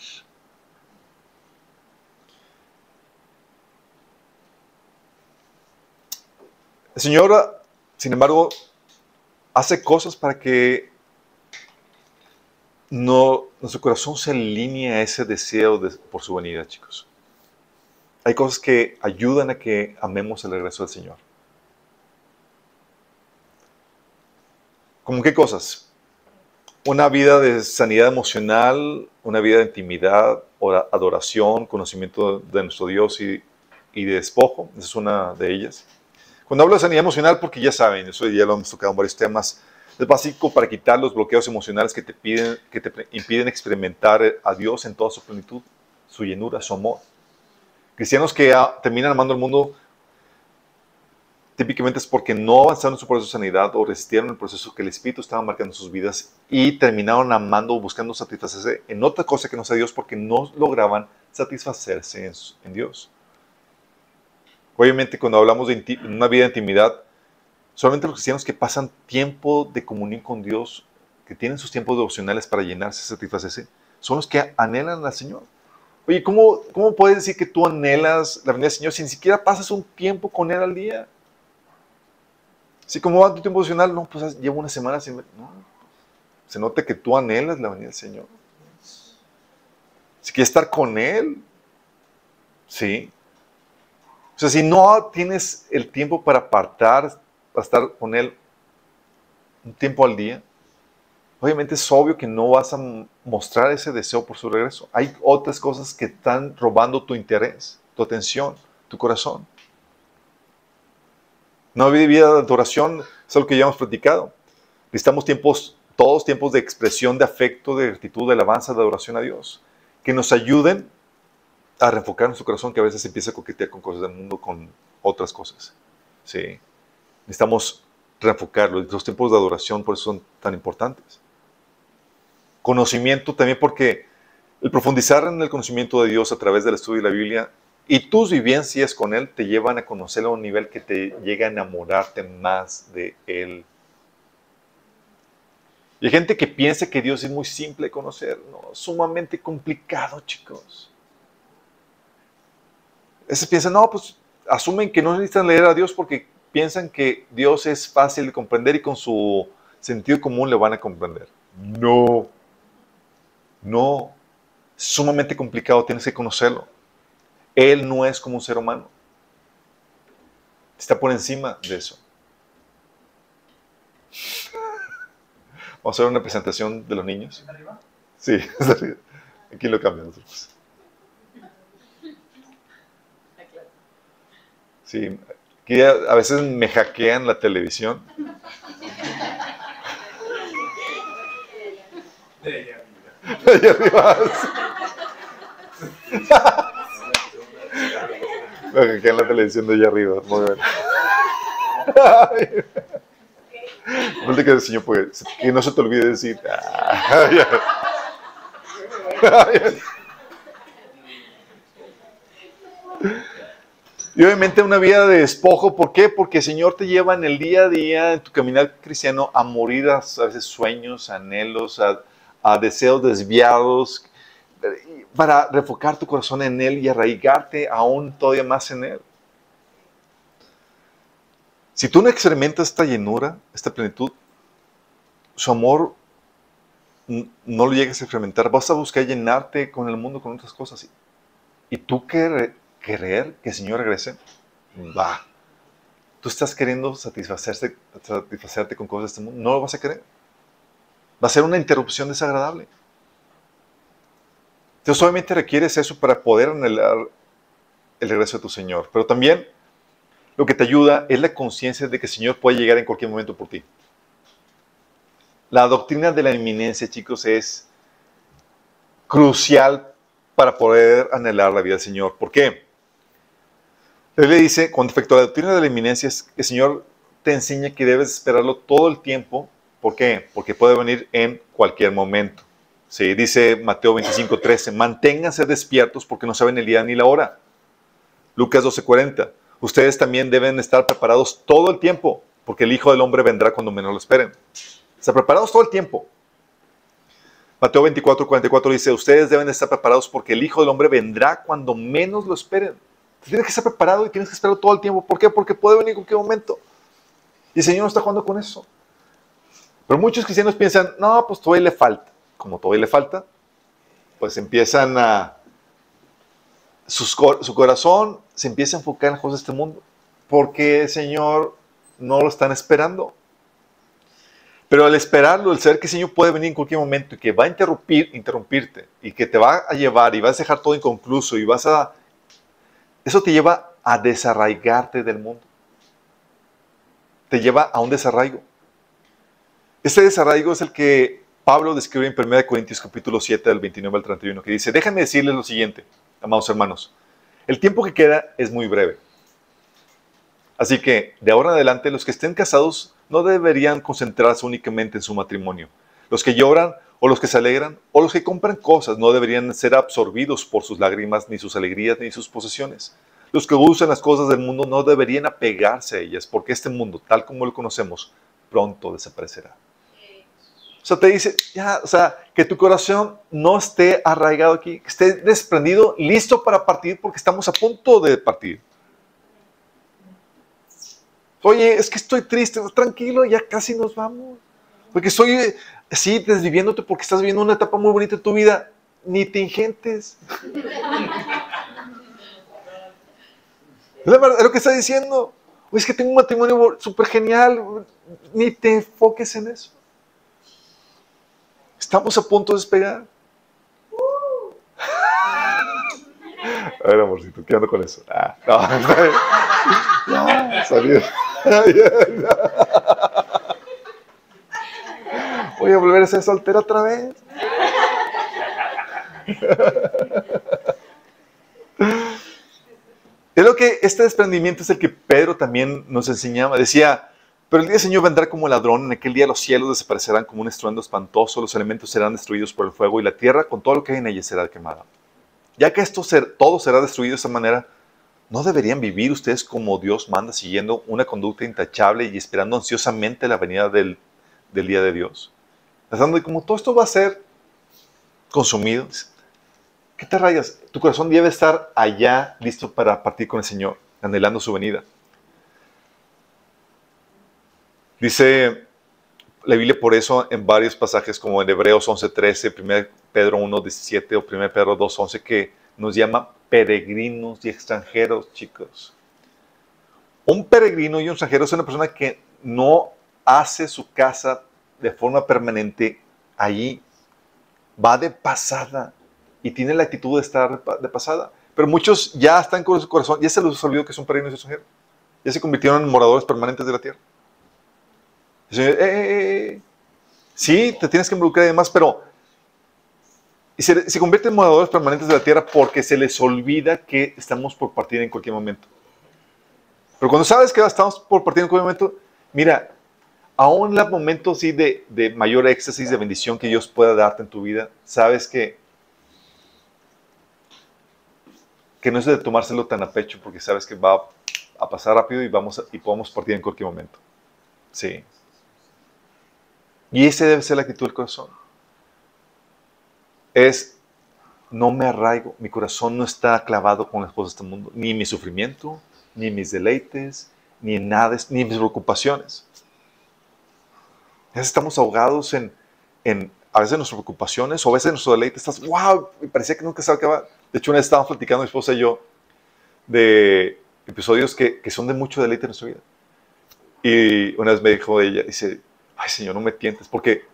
El Señor, sin embargo, hace cosas para que no, nuestro corazón se alinee a ese deseo por su venida, chicos. Hay cosas que ayudan a que amemos el regreso del Señor. ¿Cómo qué cosas? Una vida de sanidad emocional, una vida de intimidad, adoración, conocimiento de nuestro Dios y, de despojo. Esa es una de ellas. Cuando hablo de sanidad emocional, porque ya saben, eso ya lo hemos tocado en varios temas, es básico para quitar los bloqueos emocionales que te, piden, que te impiden experimentar a Dios en toda su plenitud, su llenura, su amor. Cristianos que terminan amando al mundo típicamente es porque no avanzaron en su proceso de sanidad o resistieron el proceso que el Espíritu estaba marcando en sus vidas y terminaron amando o buscando satisfacerse en otra cosa que no sea Dios porque no lograban satisfacerse en, Dios. Obviamente cuando hablamos de una vida de intimidad, solamente los cristianos que pasan tiempo de comunión con Dios, que tienen sus tiempos devocionales para llenarse, satisfacerse, son los que anhelan al Señor. Oye, ¿cómo, ¿cómo puedes decir que tú anhelas la venida del Señor si ni siquiera pasas un tiempo con Él al día? Si como va tu tiempo emocional, no, pues llevo una semana sin... No, se nota que tú anhelas la venida del Señor. Si quieres estar con Él, sí. O sea, si no tienes el tiempo para apartar, para estar con Él un tiempo al día, obviamente es obvio que no vas a mostrar ese deseo por su regreso. Hay otras cosas que están robando tu interés, tu atención, tu corazón. No hay vida de adoración, es algo que ya hemos platicado. Necesitamos tiempos, todos tiempos de expresión de afecto, de gratitud, de alabanza, de adoración a Dios, que nos ayuden a reenfocar nuestro corazón que a veces empieza a coquetear con cosas del mundo, con otras cosas. Sí. Necesitamos reenfocarlo. Los tiempos de adoración por eso son tan importantes. Conocimiento también porque el profundizar en el conocimiento de Dios a través del estudio de la Biblia y tus vivencias con Él te llevan a conocerlo a un nivel que te llega a enamorarte más de Él. Y hay gente que piensa que Dios es muy simple de conocer. No, sumamente complicado, chicos. Ese piensan, no, pues asumen que no necesitan leer a Dios porque piensan que Dios es fácil de comprender y con su sentido común le van a comprender. No, no, sumamente complicado, tienes que conocerlo. Él no es como un ser humano. Está por encima de eso. Vamos a ver una presentación de los niños. Sí, aquí lo cambiamos. Sí, que a veces me hackean la televisión. De allá arriba. *laughs* Me hackean la televisión de allá arriba. Muy bien. No *laughs* te quedes, señor, porque que no se te olvide decir. *laughs* Y obviamente una vida de despojo, ¿por qué? Porque el Señor te lleva en el día a día, en tu caminar cristiano, a morir a, veces sueños, anhelos, a, deseos desviados, para refocar tu corazón en Él y arraigarte aún todavía más en Él. Si tú no experimentas esta llenura, esta plenitud, su amor no lo llegues a experimentar, vas a buscar llenarte con el mundo, con otras cosas. Y tú que querer que el Señor regrese, va. Tú estás queriendo satisfacerte, satisfacerte con cosas de este mundo, no lo vas a querer. Va a ser una interrupción desagradable. Entonces, obviamente requieres eso para poder anhelar el regreso de tu Señor. Pero también lo que te ayuda es la conciencia de que el Señor puede llegar en cualquier momento por ti. La doctrina de la inminencia, chicos, es crucial para poder anhelar la vida del Señor. ¿Por qué? Él le dice, con respecto a la doctrina de la inminencia, el Señor te enseña que debes esperarlo todo el tiempo. ¿Por qué? Porque puede venir en cualquier momento. Sí, dice Mateo 25, 13, manténganse despiertos porque no saben el día ni la hora. Lucas 12, 40, ustedes también deben estar preparados todo el tiempo porque el Hijo del Hombre vendrá cuando menos lo esperen. Están preparados todo el tiempo. Mateo 24, 44 dice, ustedes deben estar preparados porque el Hijo del Hombre vendrá cuando menos lo esperen. Tienes que estar preparado y tienes que esperar todo el tiempo. ¿Por qué? Porque puede venir en cualquier momento. Y el Señor no está jugando con eso. Pero muchos cristianos piensan, no, pues todavía le falta. Como todavía le falta, pues empiezan a... su corazón se empieza a enfocar en las cosas de este mundo. Porque el Señor no lo están esperando. Pero al esperarlo, el saber que el Señor puede venir en cualquier momento y que va a interrumpir, interrumpirte y que te va a llevar y vas a dejar todo inconcluso y vas a eso te lleva a desarraigarte del mundo. Te lleva a un desarraigo. Este desarraigo es el que Pablo describe en 1 Corintios capítulo 7 del 29 al 31, que dice, déjenme decirles lo siguiente, amados hermanos, el tiempo que queda es muy breve. Así que de ahora en adelante los que estén casados no deberían concentrarse únicamente en su matrimonio. Los que lloran o los que se alegran, o los que compran cosas, no deberían ser absorbidos por sus lágrimas, ni sus alegrías, ni sus posesiones. Los que usan las cosas del mundo no deberían apegarse a ellas, porque este mundo, tal como lo conocemos, pronto desaparecerá. O sea, te dice, ya, o sea, que tu corazón no esté arraigado aquí, que esté desprendido, listo para partir, porque estamos a punto de partir. Oye, es que estoy triste, tranquilo, ya casi nos vamos. Porque estoy sí, desviviéndote porque estás viviendo una etapa muy bonita de tu vida, ni te ingentes. Es, lo que está diciendo. es que tengo un matrimonio súper genial. Ni te enfoques en eso. Estamos a punto de despegar. *laughs* A ver, amorcito, ¿qué ando con eso? Ah, *laughs* no, salió. Voy a volver a ser soltero otra vez. Es lo que este desprendimiento es el que Pedro también nos enseñaba. Decía, pero el día del Señor vendrá como ladrón, en aquel día los cielos desaparecerán como un estruendo espantoso, los elementos serán destruidos por el fuego y la tierra con todo lo que hay en ella será quemada. Ya que esto todo será destruido de esa manera, ¿no deberían vivir ustedes como Dios manda, siguiendo una conducta intachable y esperando ansiosamente la venida del, día de Dios? Pensando, y como todo esto va a ser consumido, ¿qué te rayas? Tu corazón debe estar allá, listo para partir con el Señor, anhelando su venida. Dice la Biblia por eso en varios pasajes, como en Hebreos 11:13, 1 Pedro 1:17 o 1 Pedro 2:11, que nos llama peregrinos y extranjeros, chicos. Un peregrino y un extranjero es una persona que no hace su casa de forma permanente allí. Va de pasada y tiene la actitud de estar de pasada. Pero muchos ya están con su corazón, ya se les olvidó que son peregrinos y extranjeros. Ya se convirtieron en moradores permanentes de la tierra. Eh, eh, eh, sí, te tienes que involucrar y demás, pero se, convierten en moradores permanentes de la tierra porque se les olvida que estamos por partir en cualquier momento. Pero cuando sabes que estamos por partir en cualquier momento, mira, aún en el momento sí de, de mayor éxtasis, de bendición que Dios pueda darte en tu vida, sabes que que no es de tomárselo tan a pecho porque sabes que va a pasar rápido y, vamos y podemos partir en cualquier momento. Sí. Y esa debe ser la actitud del corazón. Es, no me arraigo, mi corazón no está clavado con las cosas de este mundo, ni mi sufrimiento, ni mis deleites, ni nada, ni mis preocupaciones. estamos ahogados en, en, a veces nuestras preocupaciones o a veces nuestro deleite. Estás, wow, me parecía que nunca se acaba. De hecho, una vez estábamos platicando mi esposa y yo de episodios que, que son de mucho deleite en nuestra vida. Y una vez me dijo ella, dice, ay Señor, no me tientes, porque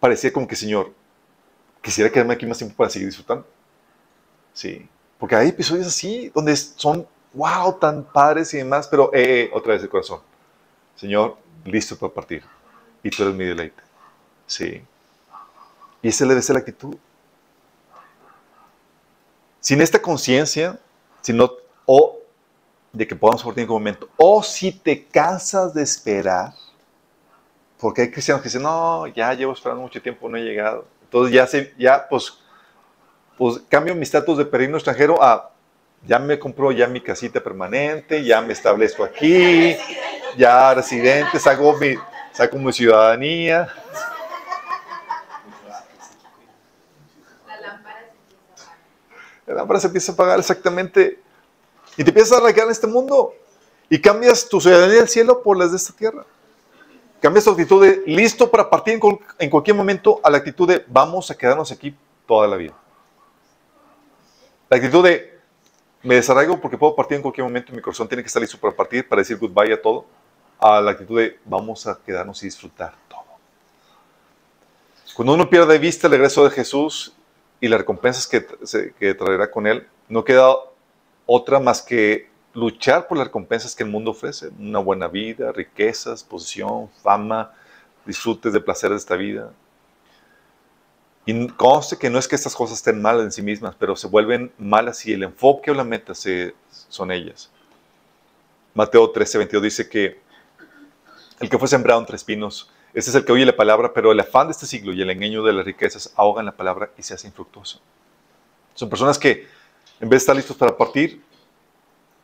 parecía como que, Señor, quisiera quedarme aquí más tiempo para seguir disfrutando. Sí, porque hay episodios así, donde son, wow, tan padres y demás, pero eh, eh, otra vez el corazón. Señor, listo para partir. Y tú eres mi deleite. Sí. Y esa debe ser la actitud. Sin esta conciencia, sino o de que podamos partir en un momento, o si te cansas de esperar, porque hay cristianos que dicen, no, ya llevo esperando mucho tiempo, no he llegado. Entonces ya, se, ya pues, pues cambio mi estatus de peregrino extranjero a, ya me compró ya mi casita permanente, ya me establezco aquí, ya residente, saco mi, saco mi ciudadanía. La lámpara se empieza a pagar exactamente. Y te empiezas a arraigar en este mundo. Y cambias tu ciudadanía del cielo por las de esta tierra. Cambia su actitud de listo para partir en, cualquier momento a la actitud de vamos a quedarnos aquí toda la vida. La actitud de me desarraigo porque puedo partir en cualquier momento y mi corazón tiene que estar listo para partir, para decir goodbye a todo, a la actitud de vamos a quedarnos y disfrutar todo. Cuando uno pierde de vista el regreso de Jesús y las recompensas que, que traerá con él, no queda otra más que luchar por las recompensas que el mundo ofrece, una buena vida, riquezas, posición, fama, disfrutes de placer de esta vida. Y conste que no es que estas cosas estén malas en sí mismas, pero se vuelven malas si el enfoque o la meta se, son ellas. Mateo 13, 22 dice que el que fue sembrado entre espinos, este es el que oye la palabra, pero el afán de este siglo y el engaño de las riquezas ahogan la palabra y se hace infructuoso. Son personas que en vez de estar listos para partir,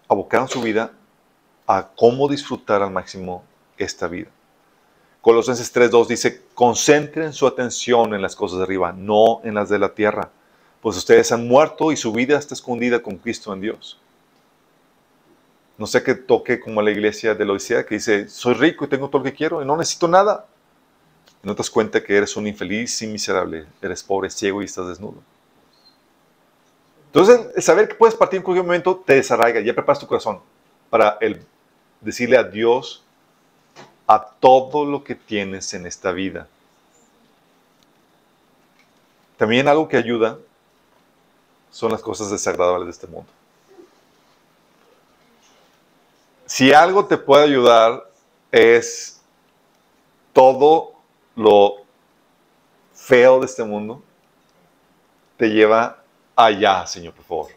abocaron su vida a cómo disfrutar al máximo esta vida. Colosenses 3.2 dice, concentren su atención en las cosas de arriba, no en las de la tierra, pues ustedes han muerto y su vida está escondida con Cristo en Dios. No sé qué toque como la iglesia de la Odisea que dice, soy rico y tengo todo lo que quiero y no necesito nada. No te das cuenta que eres un infeliz y miserable, eres pobre, ciego y estás desnudo. Entonces, saber que puedes partir en cualquier momento te desarraiga, ya preparas tu corazón para decirle adiós a todo lo que tienes en esta vida. También algo que ayuda son las cosas desagradables de este mundo. Si algo te puede ayudar es todo lo feo de este mundo, te lleva allá, Señor, por favor.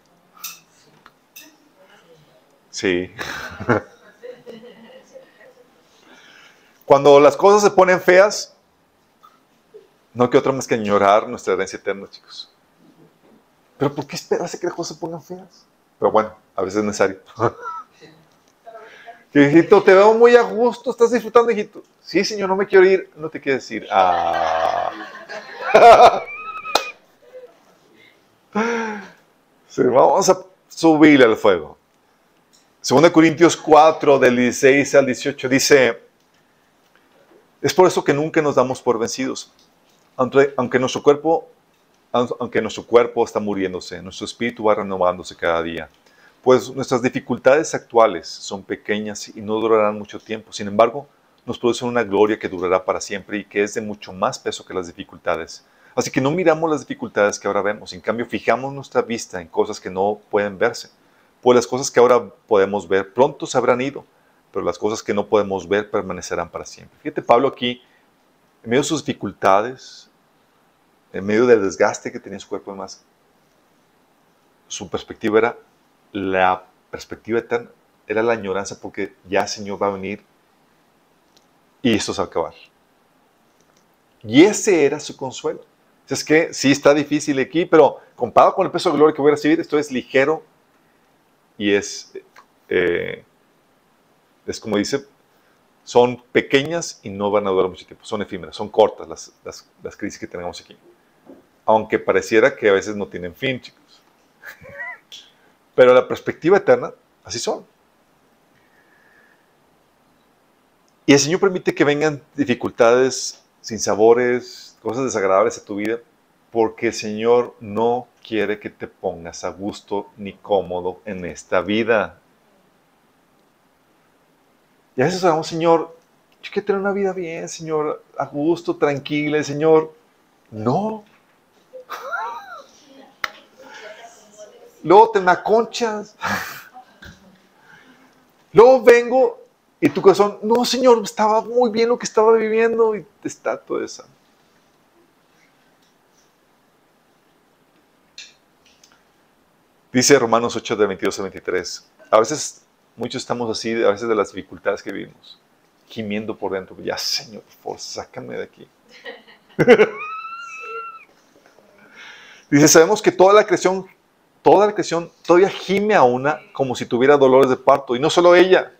Sí. *laughs* Cuando las cosas se ponen feas, no que otra más que añorar nuestra herencia eterna, chicos. Pero ¿por qué esperarse que las cosas se pongan feas? Pero bueno, a veces es necesario. *laughs* hijito, te veo muy a gusto, estás disfrutando, hijito. Sí, señor, no me quiero ir. No te quiero decir. Ah. *laughs* *laughs* sí, vamos a subirle al fuego. 2 Corintios 4, del 16 al 18, dice, es por eso que nunca nos damos por vencidos. Aunque, aunque, nuestro cuerpo, aunque nuestro cuerpo está muriéndose, nuestro espíritu va renovándose cada día. Pues nuestras dificultades actuales son pequeñas y no durarán mucho tiempo. Sin embargo, nos producen una gloria que durará para siempre y que es de mucho más peso que las dificultades. Así que no miramos las dificultades que ahora vemos, en cambio fijamos nuestra vista en cosas que no pueden verse. Pues las cosas que ahora podemos ver pronto se habrán ido, pero las cosas que no podemos ver permanecerán para siempre. Fíjate Pablo aquí, en medio de sus dificultades, en medio del desgaste que tenía su cuerpo y demás, su perspectiva era la perspectiva eterna, era la añoranza porque ya el Señor va a venir y esto se va a. Y ese era su consuelo. Es que sí está difícil aquí, pero comparado con el peso de gloria que voy a recibir, esto es ligero y es, eh, es como dice, son pequeñas y no van a durar mucho tiempo, son efímeras, son cortas las, las, las crisis que tenemos aquí. Aunque pareciera que a veces no tienen fin, chicos. *laughs* Pero la perspectiva eterna, así son. Y el Señor permite que vengan dificultades, sin sabores, cosas desagradables a tu vida, porque el Señor no quiere que te pongas a gusto ni cómodo en esta vida. Y a veces hablamos, Señor, yo quiero tener una vida bien, Señor, a gusto, tranquila, Señor. No. *laughs* Luego te me aconchas. *laughs* Luego vengo y tu corazón, no, Señor, estaba muy bien lo que estaba viviendo y está todo eso. Dice Romanos 8, de 22 a 23. A veces, muchos estamos así, a veces de las dificultades que vivimos, gimiendo por dentro. Ya, Señor, por favor, sácame de aquí. *laughs* Dice, sabemos que toda la creación, toda la creación todavía gime a una como si tuviera dolores de parto. Y no solo ella,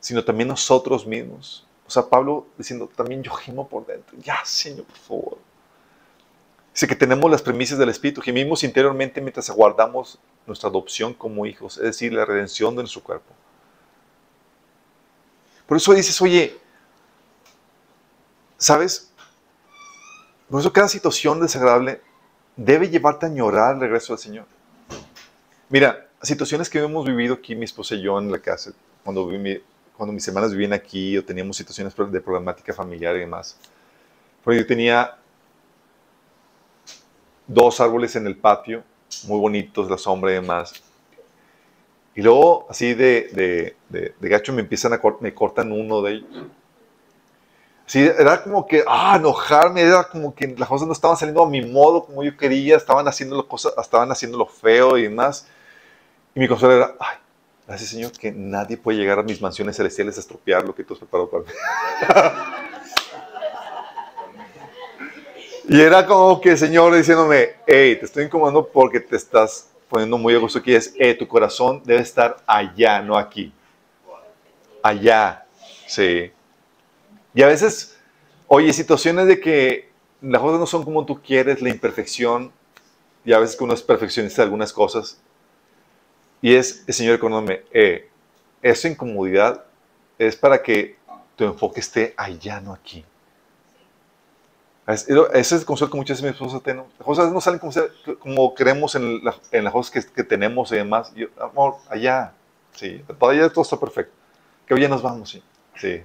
sino también nosotros mismos. O sea, Pablo diciendo, también yo gimo por dentro. Ya, Señor, por favor. Dice que tenemos las premisas del Espíritu, gemimos interiormente mientras aguardamos nuestra adopción como hijos, es decir, la redención de nuestro cuerpo. Por eso dices, oye, ¿sabes? Por eso cada situación desagradable debe llevarte a añorar el regreso del Señor. Mira, situaciones que hemos vivido aquí, mi esposa y yo en la casa, cuando, cuando mis hermanas vivían aquí o teníamos situaciones de problemática familiar y demás. Porque yo tenía dos árboles en el patio, muy bonitos, la sombra y demás. Y luego, así de, de, de, gacho, me empiezan a me cortan uno de ellos. Sí, era como que, ah, enojarme, era como que las cosas no estaban saliendo a mi modo, como yo quería, estaban haciendo cosas, estaban haciendo lo feo y demás. Y mi consuelo era, ay, gracias Señor, que nadie puede llegar a mis mansiones celestiales a estropear lo que tú has preparado para mí. *laughs* Y era como que el Señor diciéndome, hey, te estoy incomodando porque te estás poniendo muy a gusto aquí. Es, hey, tu corazón debe estar allá, no aquí. Allá, sí. Y a veces, oye, situaciones de que las cosas no son como tú quieres, la imperfección, y a veces que uno es perfeccionista de algunas cosas, y es el Señor diciéndome, eh, esa incomodidad es para que tu enfoque esté allá, no aquí. Es- Ese es el consuelo que muchas veces mi esposa tiene. Las cosas no salen como, como queremos en, la- en las cosas que, tenemos y demás. Amor, allá. Sí, todavía todo está perfecto. Que hoy ya nos vamos, sí. Sí.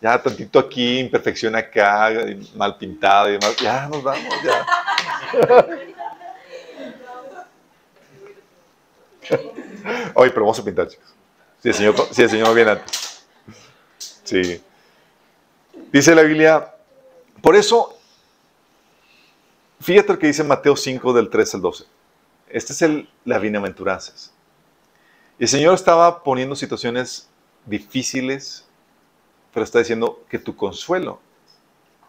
Ya tantito aquí, imperfección acá, mal pintado y demás. Ya nos vamos, ya. *laughs* Oye, pero vamos a pintar, chicos. Si el Señor, si el Señor viene antes. Sí. Dice la Biblia, por eso, fíjate lo que dice Mateo 5 del 3 al 12. Este es el, las bienaventuranzas. El Señor estaba poniendo situaciones difíciles, pero está diciendo que tu consuelo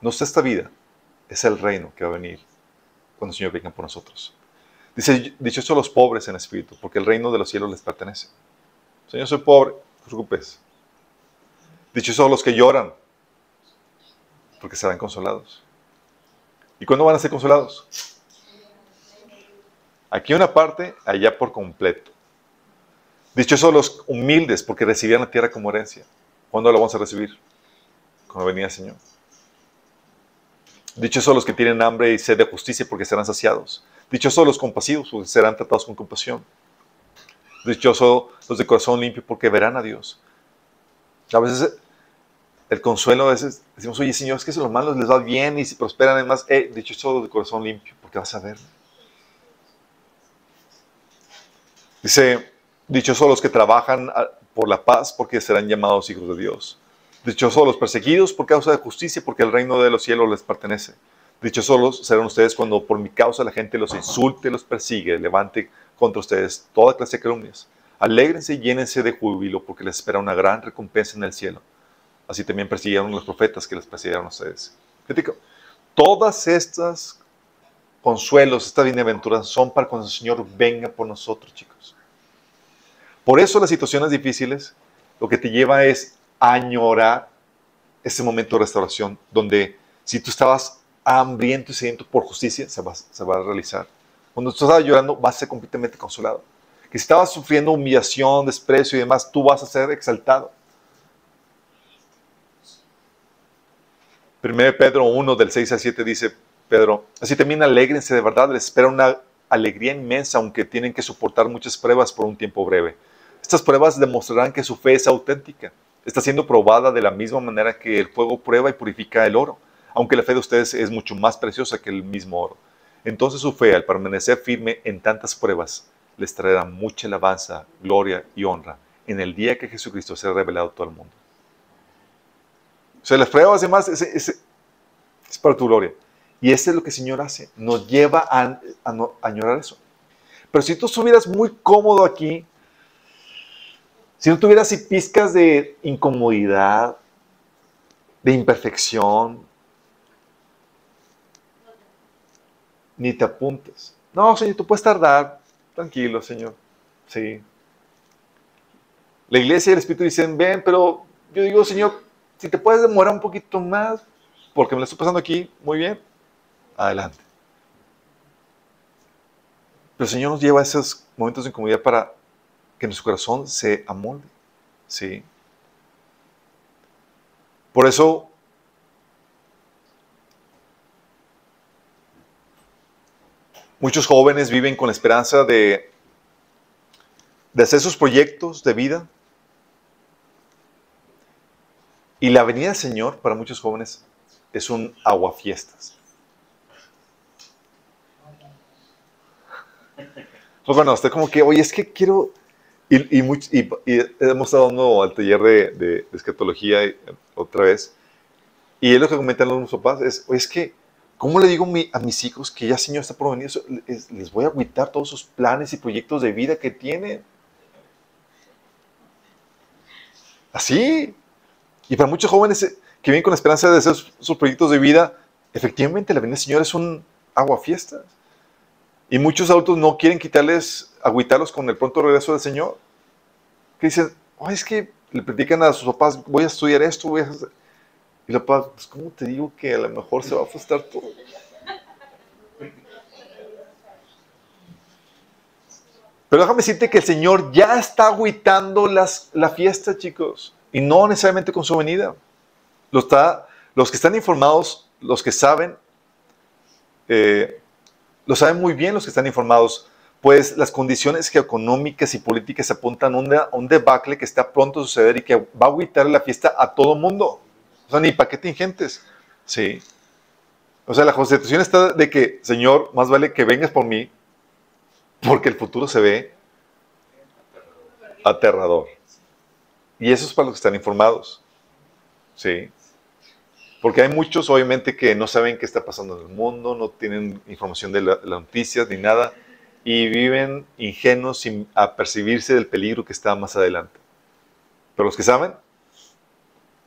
no es esta vida, es el reino que va a venir cuando el Señor venga por nosotros. Dice, dichosos los pobres en espíritu, porque el reino de los cielos les pertenece. Señor, soy pobre, no te preocupes. Dichosos los que lloran, porque serán consolados. ¿Y cuándo van a ser consolados? Aquí una parte, allá por completo. Dichosos los humildes, porque recibirán la tierra como herencia. ¿Cuándo la vamos a recibir? Cuando venía el Señor. Dichosos los que tienen hambre y sed de justicia, porque serán saciados. Dichosos los compasivos, porque serán tratados con compasión. Dichosos los de corazón limpio, porque verán a Dios. A veces el consuelo, a veces decimos, oye Señor, es que si los malos les va bien y si prosperan, además, eh, dichosos los de corazón limpio, porque vas a ver. Dice, dichosos los que trabajan ah, por la paz, porque serán llamados hijos de Dios. Dichosos los perseguidos por causa de justicia, porque el reino de los cielos les pertenece. Dichosos los serán ustedes cuando por mi causa la gente los insulte, los persigue, levante contra ustedes toda clase de calumnias. Alégrense y llénense de júbilo, porque les espera una gran recompensa en el cielo. Así también persiguieron los profetas que les persiguieron a ustedes. Todas estas consuelos, estas bienaventuras son para cuando el Señor venga por nosotros, chicos. Por eso las situaciones difíciles lo que te lleva es añorar ese momento de restauración, donde si tú estabas hambriento y sediento por justicia, se va, se va a realizar. Cuando tú estabas llorando, vas a ser completamente consolado. Que si estabas sufriendo humillación, desprecio y demás, tú vas a ser exaltado. 1 Pedro 1, del 6 al 7 dice Pedro, así también alégrense de verdad, les espera una alegría inmensa, aunque tienen que soportar muchas pruebas por un tiempo breve. Estas pruebas demostrarán que su fe es auténtica. Está siendo probada de la misma manera que el fuego prueba y purifica el oro, aunque la fe de ustedes es mucho más preciosa que el mismo oro. Entonces su fe, al permanecer firme en tantas pruebas, les traerá mucha alabanza, gloria y honra en el día que Jesucristo sea revelado a todo el mundo. O sea, las pruebas además es, es, para tu gloria. Y eso es lo que el Señor hace, nos lleva a, a, no, a añorar eso. Pero si tú estuvieras muy cómodo aquí, si no tuvieras y pizcas de incomodidad, de imperfección, ni te apuntes. No, Señor, tú puedes tardar. Tranquilo, Señor. Sí. La iglesia y el Espíritu dicen, ven, pero yo digo, Señor, si te puedes demorar un poquito más, porque me lo estoy pasando aquí muy bien, adelante. Pero el Señor nos lleva a esos momentos de incomodidad para que nuestro corazón se amolde. ¿sí? Por eso, muchos jóvenes viven con la esperanza de, de hacer sus proyectos de vida. Y la venida del Señor para muchos jóvenes es un aguafiestas. Pues bueno, usted como que, oye, es que quiero... Y, hemos estado dando al taller de, de, escatología otra vez. Y es lo que comentan los papás, es, oye, es que, ¿cómo le digo a mis hijos que ya Señor está por venir? Les voy a agüitar todos sus planes y proyectos de vida que tienen. Así. Y para muchos jóvenes que vienen con la esperanza de hacer sus proyectos de vida, efectivamente la venida del Señor es un aguafiestas. Y muchos adultos no quieren quitarles, agüitarlos con el pronto regreso del Señor. Que dicen, oh, es que le platican a sus papás, voy a estudiar esto, voy a. Y los papás, pues, ¿cómo te digo que a lo mejor se va a frustrar todo? Pero déjame decirte que el Señor ya está agüitando las, la fiesta, chicos. Y no necesariamente con su venida. Lo está, los que están informados los que saben, eh, lo saben muy bien los que están informados, pues las condiciones geoeconómicas y políticas apuntan a un debacle que está pronto a suceder y que va a agüitar la fiesta a todo mundo. O sea, ni paquete ingentes. Sí. O sea, la constitución está de que, Señor, más vale que vengas por mí, porque el futuro se ve aterrador. Y eso es para los que están informados. Sí. Porque hay muchos, obviamente, que no saben qué está pasando en el mundo, no tienen información de las noticias ni nada, y viven ingenuos sin apercibirse del peligro que está más adelante. Pero los que saben,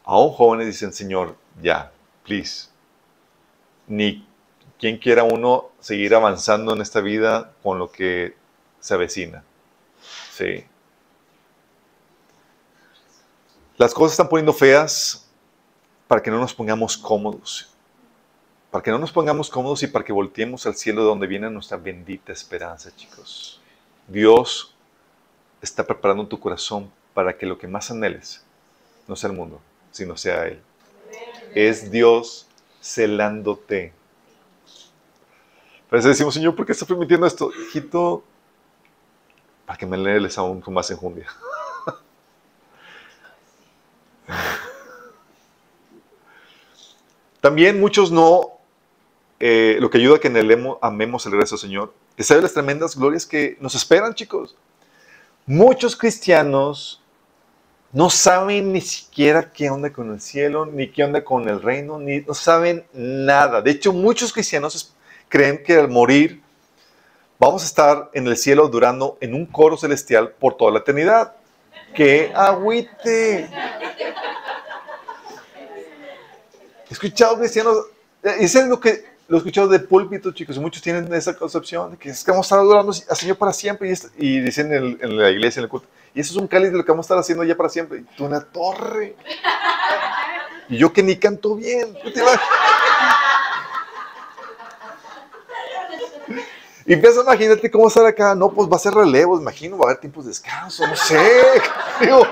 aún jóvenes dicen, Señor, ya, please. Ni quien quiera uno seguir avanzando en esta vida con lo que se avecina. Sí. Las cosas están poniendo feas para que no nos pongamos cómodos. Para que no nos pongamos cómodos y para que volteemos al cielo de donde viene nuestra bendita esperanza, chicos. Dios está preparando tu corazón para que lo que más anheles no sea el mundo, sino sea Él. Es Dios celándote. Pero decimos, Señor, ¿por qué está permitiendo esto? Hijito, para que me lees aún con más enjundia. También muchos no, eh, lo que ayuda a que anhelemos, amemos el regreso Señor, es saber las tremendas glorias que nos esperan, chicos. Muchos cristianos no saben ni siquiera qué onda con el cielo, ni qué onda con el reino, ni no saben nada. De hecho, muchos cristianos creen que al morir vamos a estar en el cielo durando en un coro celestial por toda la eternidad. ¡Qué agüite! He escuchado cristianos, eh, es lo que lo he escuchado de púlpito, chicos, y muchos tienen esa concepción de que es que vamos a estar adorando al Señor para siempre, y, dicen en, la iglesia, en el culto, y eso es un cáliz de lo que vamos a estar haciendo ya para siempre. Y tú, una torre. Y yo que ni canto bien. Y empieza imagínate cómo estar acá. No, pues va a ser relevo, imagino, va a haber tiempos de descanso, no sé. *laughs* Digo,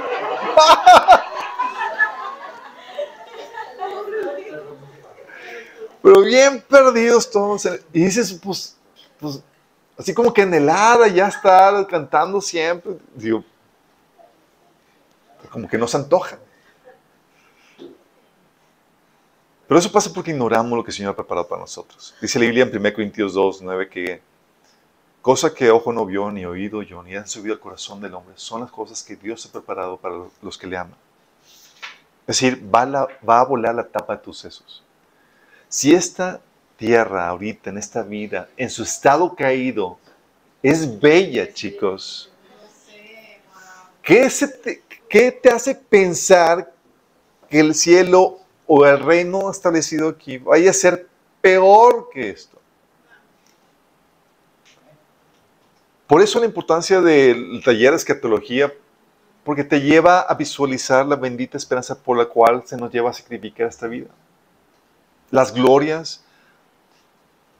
pero bien perdidos todos. Y dices, pues, pues, así como que en helada ya está cantando siempre. Digo, como que no se antoja. Pero eso pasa porque ignoramos lo que el Señor ha preparado para nosotros. Dice la Biblia en 1 Corintios 2, 9 que cosa que ojo no vio, ni oído yo, ni han subido al corazón del hombre, son las cosas que Dios ha preparado para los que le aman. Es decir, va, va a volar la tapa de tus sesos. Si esta tierra ahorita, en esta vida, en su estado caído, es bella, chicos, ¿qué, te, te hace pensar que el cielo o el reino establecido aquí vaya a ser peor que esto? Por eso la importancia del taller de escatología, porque te lleva a visualizar la bendita esperanza por la cual se nos lleva a sacrificar esta vida las glorias,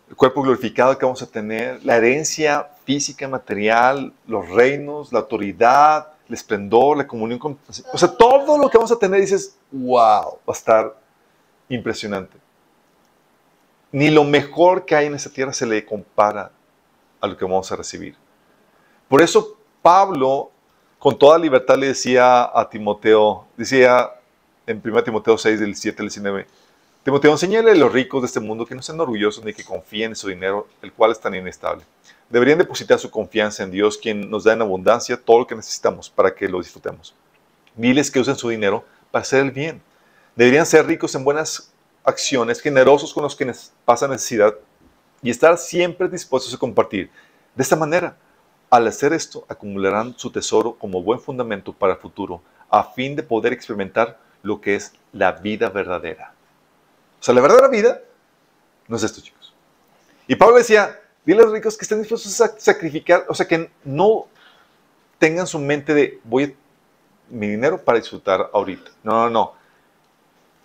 el cuerpo glorificado que vamos a tener, la herencia física, material, los reinos, la autoridad, el esplendor, la comunión con... O sea, todo lo que vamos a tener, dices, wow, va a estar impresionante. Ni lo mejor que hay en esta tierra se le compara a lo que vamos a recibir. Por eso Pablo, con toda libertad, le decía a Timoteo, decía en 1 Timoteo 6, del 7 al 19, Timoteo, enseñale a los ricos de este mundo que no sean orgullosos ni que confíen en su dinero, el cual es tan inestable. Deberían depositar su confianza en Dios, quien nos da en abundancia todo lo que necesitamos para que lo disfrutemos. Diles que usen su dinero para hacer el bien. Deberían ser ricos en buenas acciones, generosos con los que pasan necesidad y estar siempre dispuestos a compartir. De esta manera, al hacer esto, acumularán su tesoro como buen fundamento para el futuro, a fin de poder experimentar lo que es la vida verdadera. O sea, la verdadera vida no es esto, chicos. Y Pablo decía, dile a los ricos que estén dispuestos a sacrificar, o sea, que no tengan su mente de voy a mi dinero para disfrutar ahorita. No, no, no.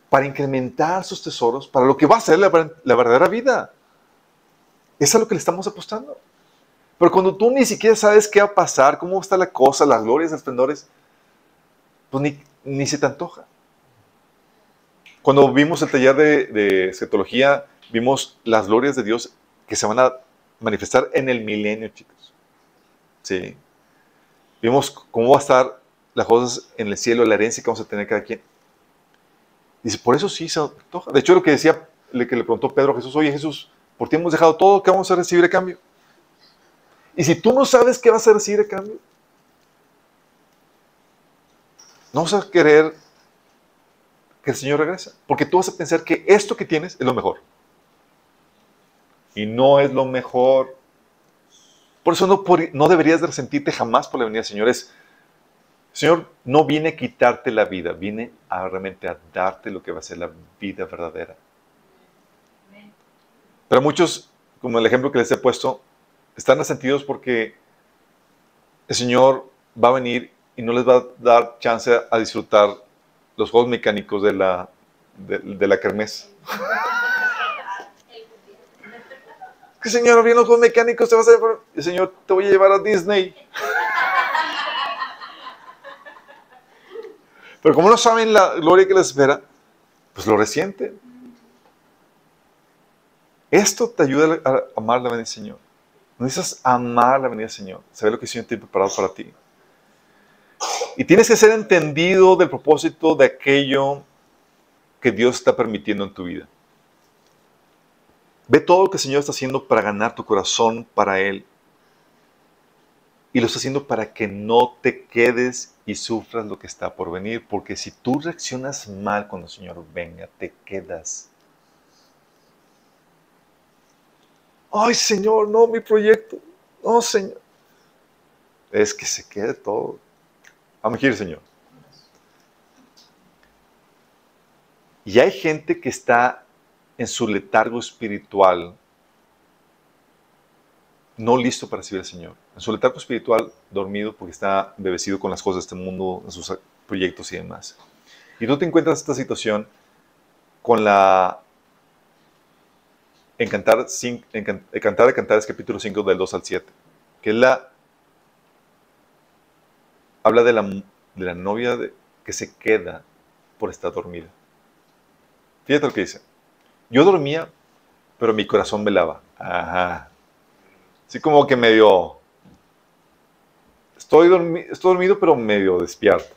Para incrementar sus tesoros, para lo que va a ser la, verdadera vida. Es a lo que le estamos apostando. Pero cuando tú ni siquiera sabes qué va a pasar, cómo está la cosa, las glorias, los esplendores, pues ni, ni se te antoja. Cuando vimos el taller de, de escatología, vimos las glorias de Dios que se van a manifestar en el milenio, chicos. Sí. Vimos cómo va a estar las cosas en el cielo, la herencia que vamos a tener cada quien. Dice, por eso sí se antoja. De hecho, lo que decía, le, que le preguntó Pedro a Jesús, oye Jesús, por ti hemos dejado todo, ¿qué vamos a recibir a cambio? Y si tú no sabes qué vas a recibir a cambio, no vas a querer que el Señor regrese, porque tú vas a pensar que esto que tienes es lo mejor. Y no es lo mejor. Por eso no, no deberías de resentirte jamás por la venida del Señor. Es, Señor no viene a quitarte la vida, viene a realmente a darte lo que va a ser la vida verdadera. Pero muchos, como el ejemplo que les he puesto, están resentidos porque el Señor va a venir y no les va a dar chance a disfrutar los juegos mecánicos de la, de, la kermés. *laughs* que Señor, vienen los juegos mecánicos, te vas a llevar. El Señor, te voy a llevar a Disney. *laughs* Pero como no saben la gloria que les espera, pues lo resienten. Esto te ayuda a amar la venida del Señor. No necesitas amar la venida del Señor, saber lo que el Señor tiene preparado para ti. Y tienes que ser entendido del propósito de aquello que Dios está permitiendo en tu vida. Ve todo lo que el Señor está haciendo para ganar tu corazón para Él. Y lo está haciendo para que no te quedes y sufras lo que está por venir, porque si tú reaccionas mal cuando el Señor venga, te quedas. Ay, Señor, no, mi proyecto. No, Señor. Es que se quede todo. Vamos a ir, Señor. Y hay gente que está en su letargo espiritual no listo para recibir al Señor. En su letargo espiritual, dormido porque está bebecido con las cosas de este mundo, en sus proyectos y demás. Y tú te encuentras en esta situación con la... En Cantar, de Cantares capítulo 5 del 2 al 7, que es la... Habla de la, de la novia que se queda por estar dormida. Fíjate lo que dice. Yo dormía, pero mi corazón velaba. Ajá. Así como que medio... Estoy, estoy dormido, pero medio despierto.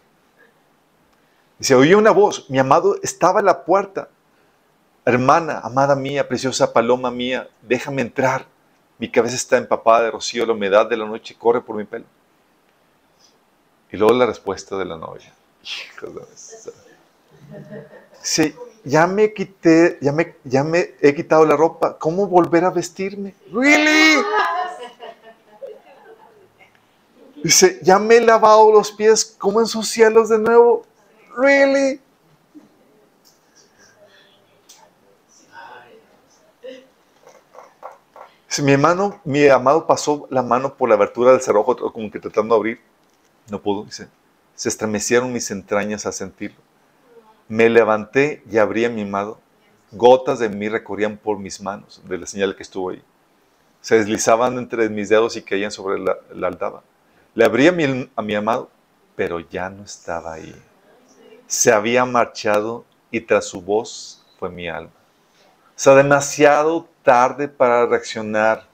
Se oía una voz. Mi amado estaba en la puerta. Hermana, amada mía, preciosa paloma mía, déjame entrar. Mi cabeza está empapada de rocío, la humedad de la noche corre por mi pelo. Y luego la respuesta de la novia. Sí, ya me quité, ya me, ya me he quitado la ropa. ¿Cómo volver a vestirme? ¿Really? Dice, ya me he lavado los pies, ¿cómo ensuciarlos de nuevo? ¿Really? Dice, mi hermano, mi amado pasó la mano por la abertura del cerrojo, como que tratando de abrir. No pudo, dice. Se estremecieron mis entrañas al sentirlo. Me levanté y abrí a mi amado. Gotas de mí recorrían por mis manos, de la señal que estuvo ahí. Se deslizaban entre mis dedos y caían sobre la, la aldaba. Le abrí a mi, amado, pero ya no estaba ahí. Se había marchado y tras su voz fue mi alma. O sea, demasiado tarde para reaccionar.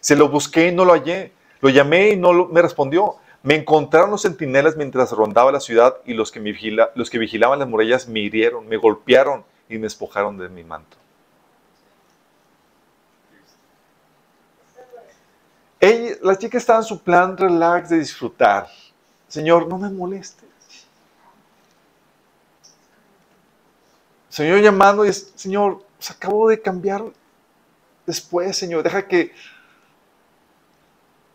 Se lo busqué y no lo hallé. Lo llamé y no me respondió. Me encontraron los centinelas mientras rondaba la ciudad y los que, vigilaban las murallas me hirieron, me golpearon y me despojaron de mi manto. la chica estaba en su plan relax de disfrutar. Señor, no me molestes. Señor llamando y Señor, se acabo de cambiar después, Señor, deja que...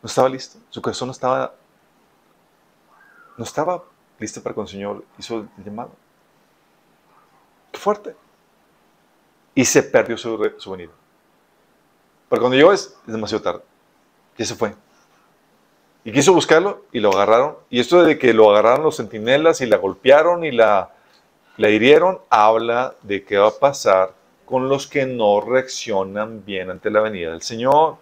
No estaba listo, su corazón no estaba... No estaba listo para cuando el Señor hizo el llamado. Qué fuerte. Y se perdió su, su venida. Pero cuando llegó es demasiado tarde. Y se fue. Y quiso buscarlo y lo agarraron. Y esto de que lo agarraron los centinelas y la golpearon y la, la hirieron, habla de qué va a pasar con los que no reaccionan bien ante la venida del Señor.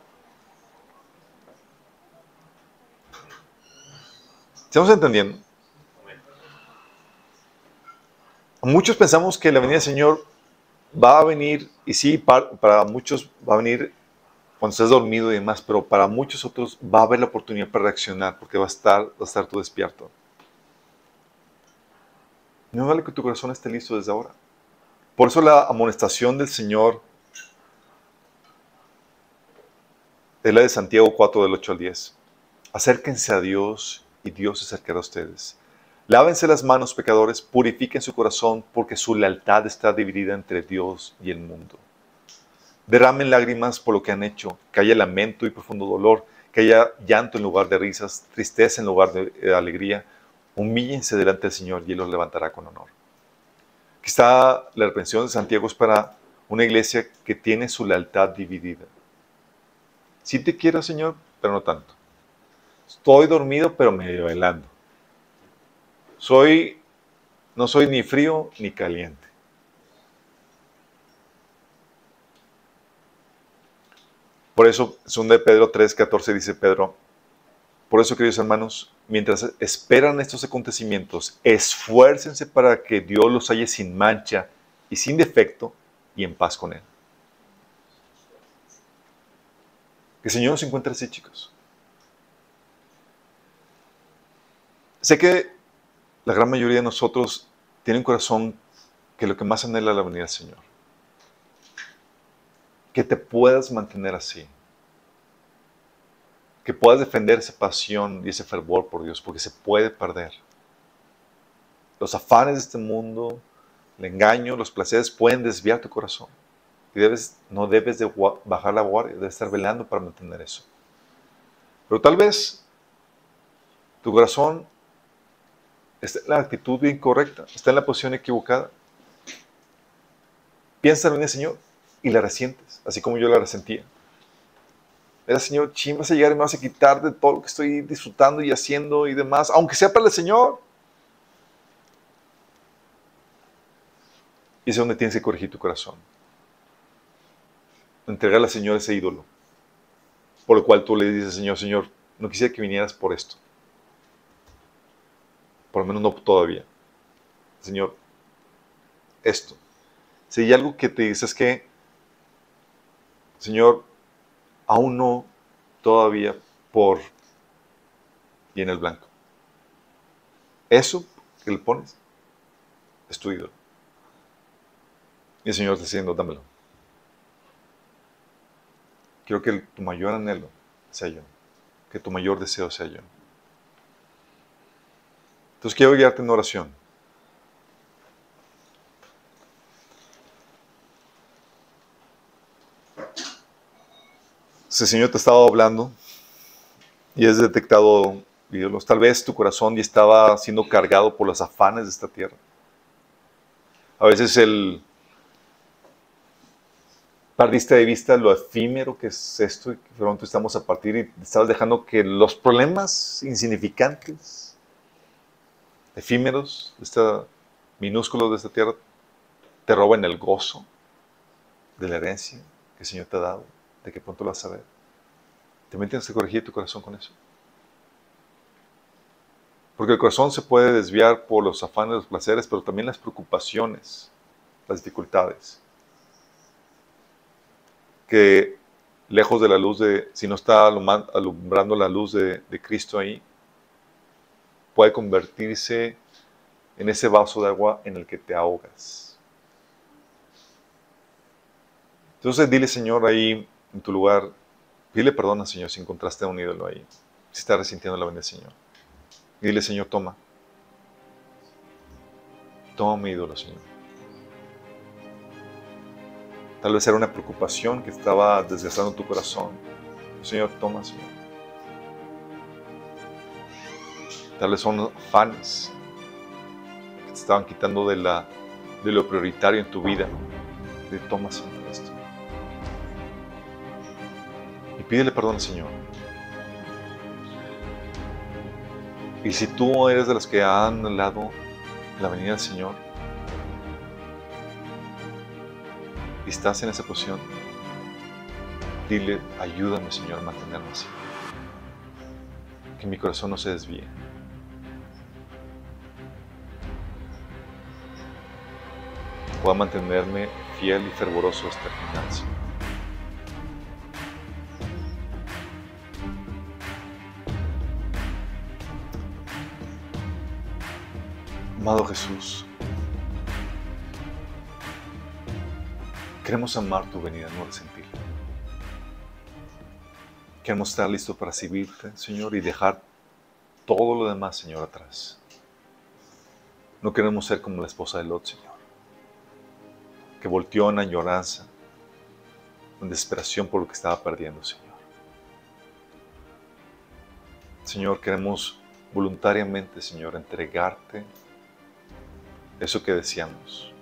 ¿Estamos entendiendo? Muchos pensamos que la venida del Señor va a venir, y sí, para, muchos va a venir cuando estés dormido y demás, pero para muchos otros va a haber la oportunidad para reaccionar porque va a estar, a estar tú despierto. No vale que tu corazón esté listo desde ahora. Por eso la amonestación del Señor es la de Santiago 4 del 8 al 10. Acérquense a Dios y Dios se acercará a ustedes. Lávense las manos, pecadores, purifiquen su corazón, porque su lealtad está dividida entre Dios y el mundo. Derramen lágrimas por lo que han hecho, que haya lamento y profundo dolor, que haya llanto en lugar de risas, tristeza en lugar de eh, alegría. Humíllense delante del Señor y Él los levantará con honor. Aquí está la reprensión de Santiago es para una iglesia que tiene su lealtad dividida. Sí te quiero, Señor, pero no tanto. Estoy dormido, pero medio bailando. Soy, no soy ni frío ni caliente. Por eso, 2 de Pedro 3:14 dice Pedro, por eso, queridos hermanos, mientras esperan estos acontecimientos, esfuércense para que Dios los halle sin mancha y sin defecto y en paz con Él. Que el Señor nos encuentre así, chicos. Sé que la gran mayoría de nosotros tiene un corazón que lo que más anhela es la venida del Señor. Que te puedas mantener así. Que puedas defender esa pasión y ese fervor por Dios, porque se puede perder. Los afanes de este mundo, el engaño, los placeres pueden desviar tu corazón. Y no debes de bajar la guardia, debes estar velando para mantener eso. Pero tal vez tu corazón está en la actitud incorrecta, está en la posición equivocada. Piensa en el Señor y la resientes, así como yo la resentía. Era, Señor, ching, vas a llegar y me vas a quitar de todo lo que estoy disfrutando y haciendo y demás, aunque sea para el Señor. Y es donde tienes que corregir tu corazón entregarle al Señor ese ídolo, por lo cual tú le dices, Señor, Señor, no quisiera que vinieras por esto. Por lo menos no todavía. Señor, esto. Si hay algo que te dices que, Señor, aún no todavía por y en el blanco. Eso que le pones es tu ídolo. Y el Señor está diciendo, dámelo. Quiero que tu mayor anhelo sea yo, que tu mayor deseo sea yo. Entonces quiero guiarte en oración. Si el Señor te estaba hablando y has detectado tal vez tu corazón ya estaba siendo cargado por los afanes de esta tierra. A veces el, perdiste de vista lo efímero que es esto y que pronto estamos a partir y estás dejando que los problemas insignificantes, efímeros, esta, minúsculos de esta tierra, te roben el gozo de la herencia que el Señor te ha dado, de que pronto lo vas a ver. También tienes que corregir tu corazón con eso. Porque el corazón se puede desviar por los afanes, los placeres, pero también las preocupaciones, las dificultades que lejos de la luz de, si no está alumbrando la luz de, Cristo ahí, puede convertirse en ese vaso de agua en el que te ahogas. Entonces dile, Señor, ahí en tu lugar, dile perdón Señor si encontraste a un ídolo ahí, si estás resintiendo la del Señor. dile, Señor, toma. Toma mi ídolo, Señor. Tal vez era una preocupación que estaba desgastando tu corazón. Señor, toma, Señor. Tal vez son fans que te estaban quitando de, la, de lo prioritario en tu vida. De toma, Señor, esto. Y pídele perdón al Señor. Y si tú eres de los que han anhelado la venida del Señor, y estás en esa posición, dile, ayúdame Señor a mantenerme así. Que mi corazón no se desvíe. Pueda mantenerme fiel y fervoroso hasta el final, Señor. Amado Jesús, queremos amar tu venida, no resentirla. Queremos estar listos para recibirte, Señor, y dejar todo lo demás, Señor, atrás. No queremos ser como la esposa de Lot, Señor, que volteó en añoranza, en desesperación por lo que estaba perdiendo, Señor. Señor, queremos voluntariamente, Señor, entregarte eso que deseamos,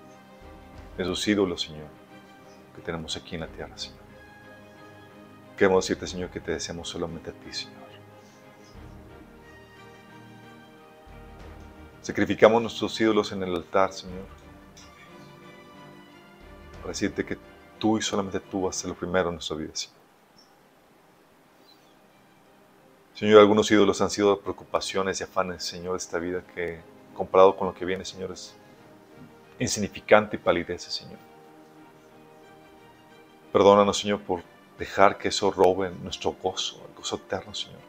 esos ídolos, Señor, que tenemos aquí en la tierra, Señor. Queremos decirte, Señor, que te deseamos solamente a ti, Señor. Sacrificamos nuestros ídolos en el altar, Señor. Para decirte que tú y solamente tú vas a ser lo primero en nuestra vida, Señor. Señor, algunos ídolos han sido preocupaciones y afanes, Señor, de esta vida que, comparado con lo que viene, Señor, es insignificante y palidece, Señor. Perdónanos, Señor, por dejar que eso robe nuestro gozo, el gozo eterno, Señor,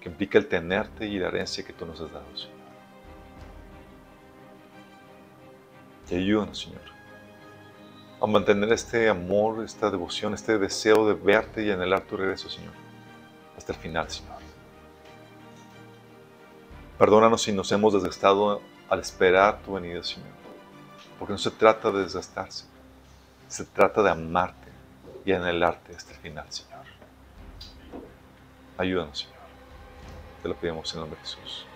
que implica el tenerte y la herencia que tú nos has dado, Señor. Y ayúdanos, Señor, a mantener este amor, esta devoción, este deseo de verte y anhelar tu regreso, Señor, hasta el final, Señor. Perdónanos si nos hemos desgastado al esperar tu venida, Señor, porque no se trata de desgastarse, se trata de amarte y anhelarte hasta el final, Señor. Ayúdanos, Señor. Te lo pedimos en nombre de Jesús.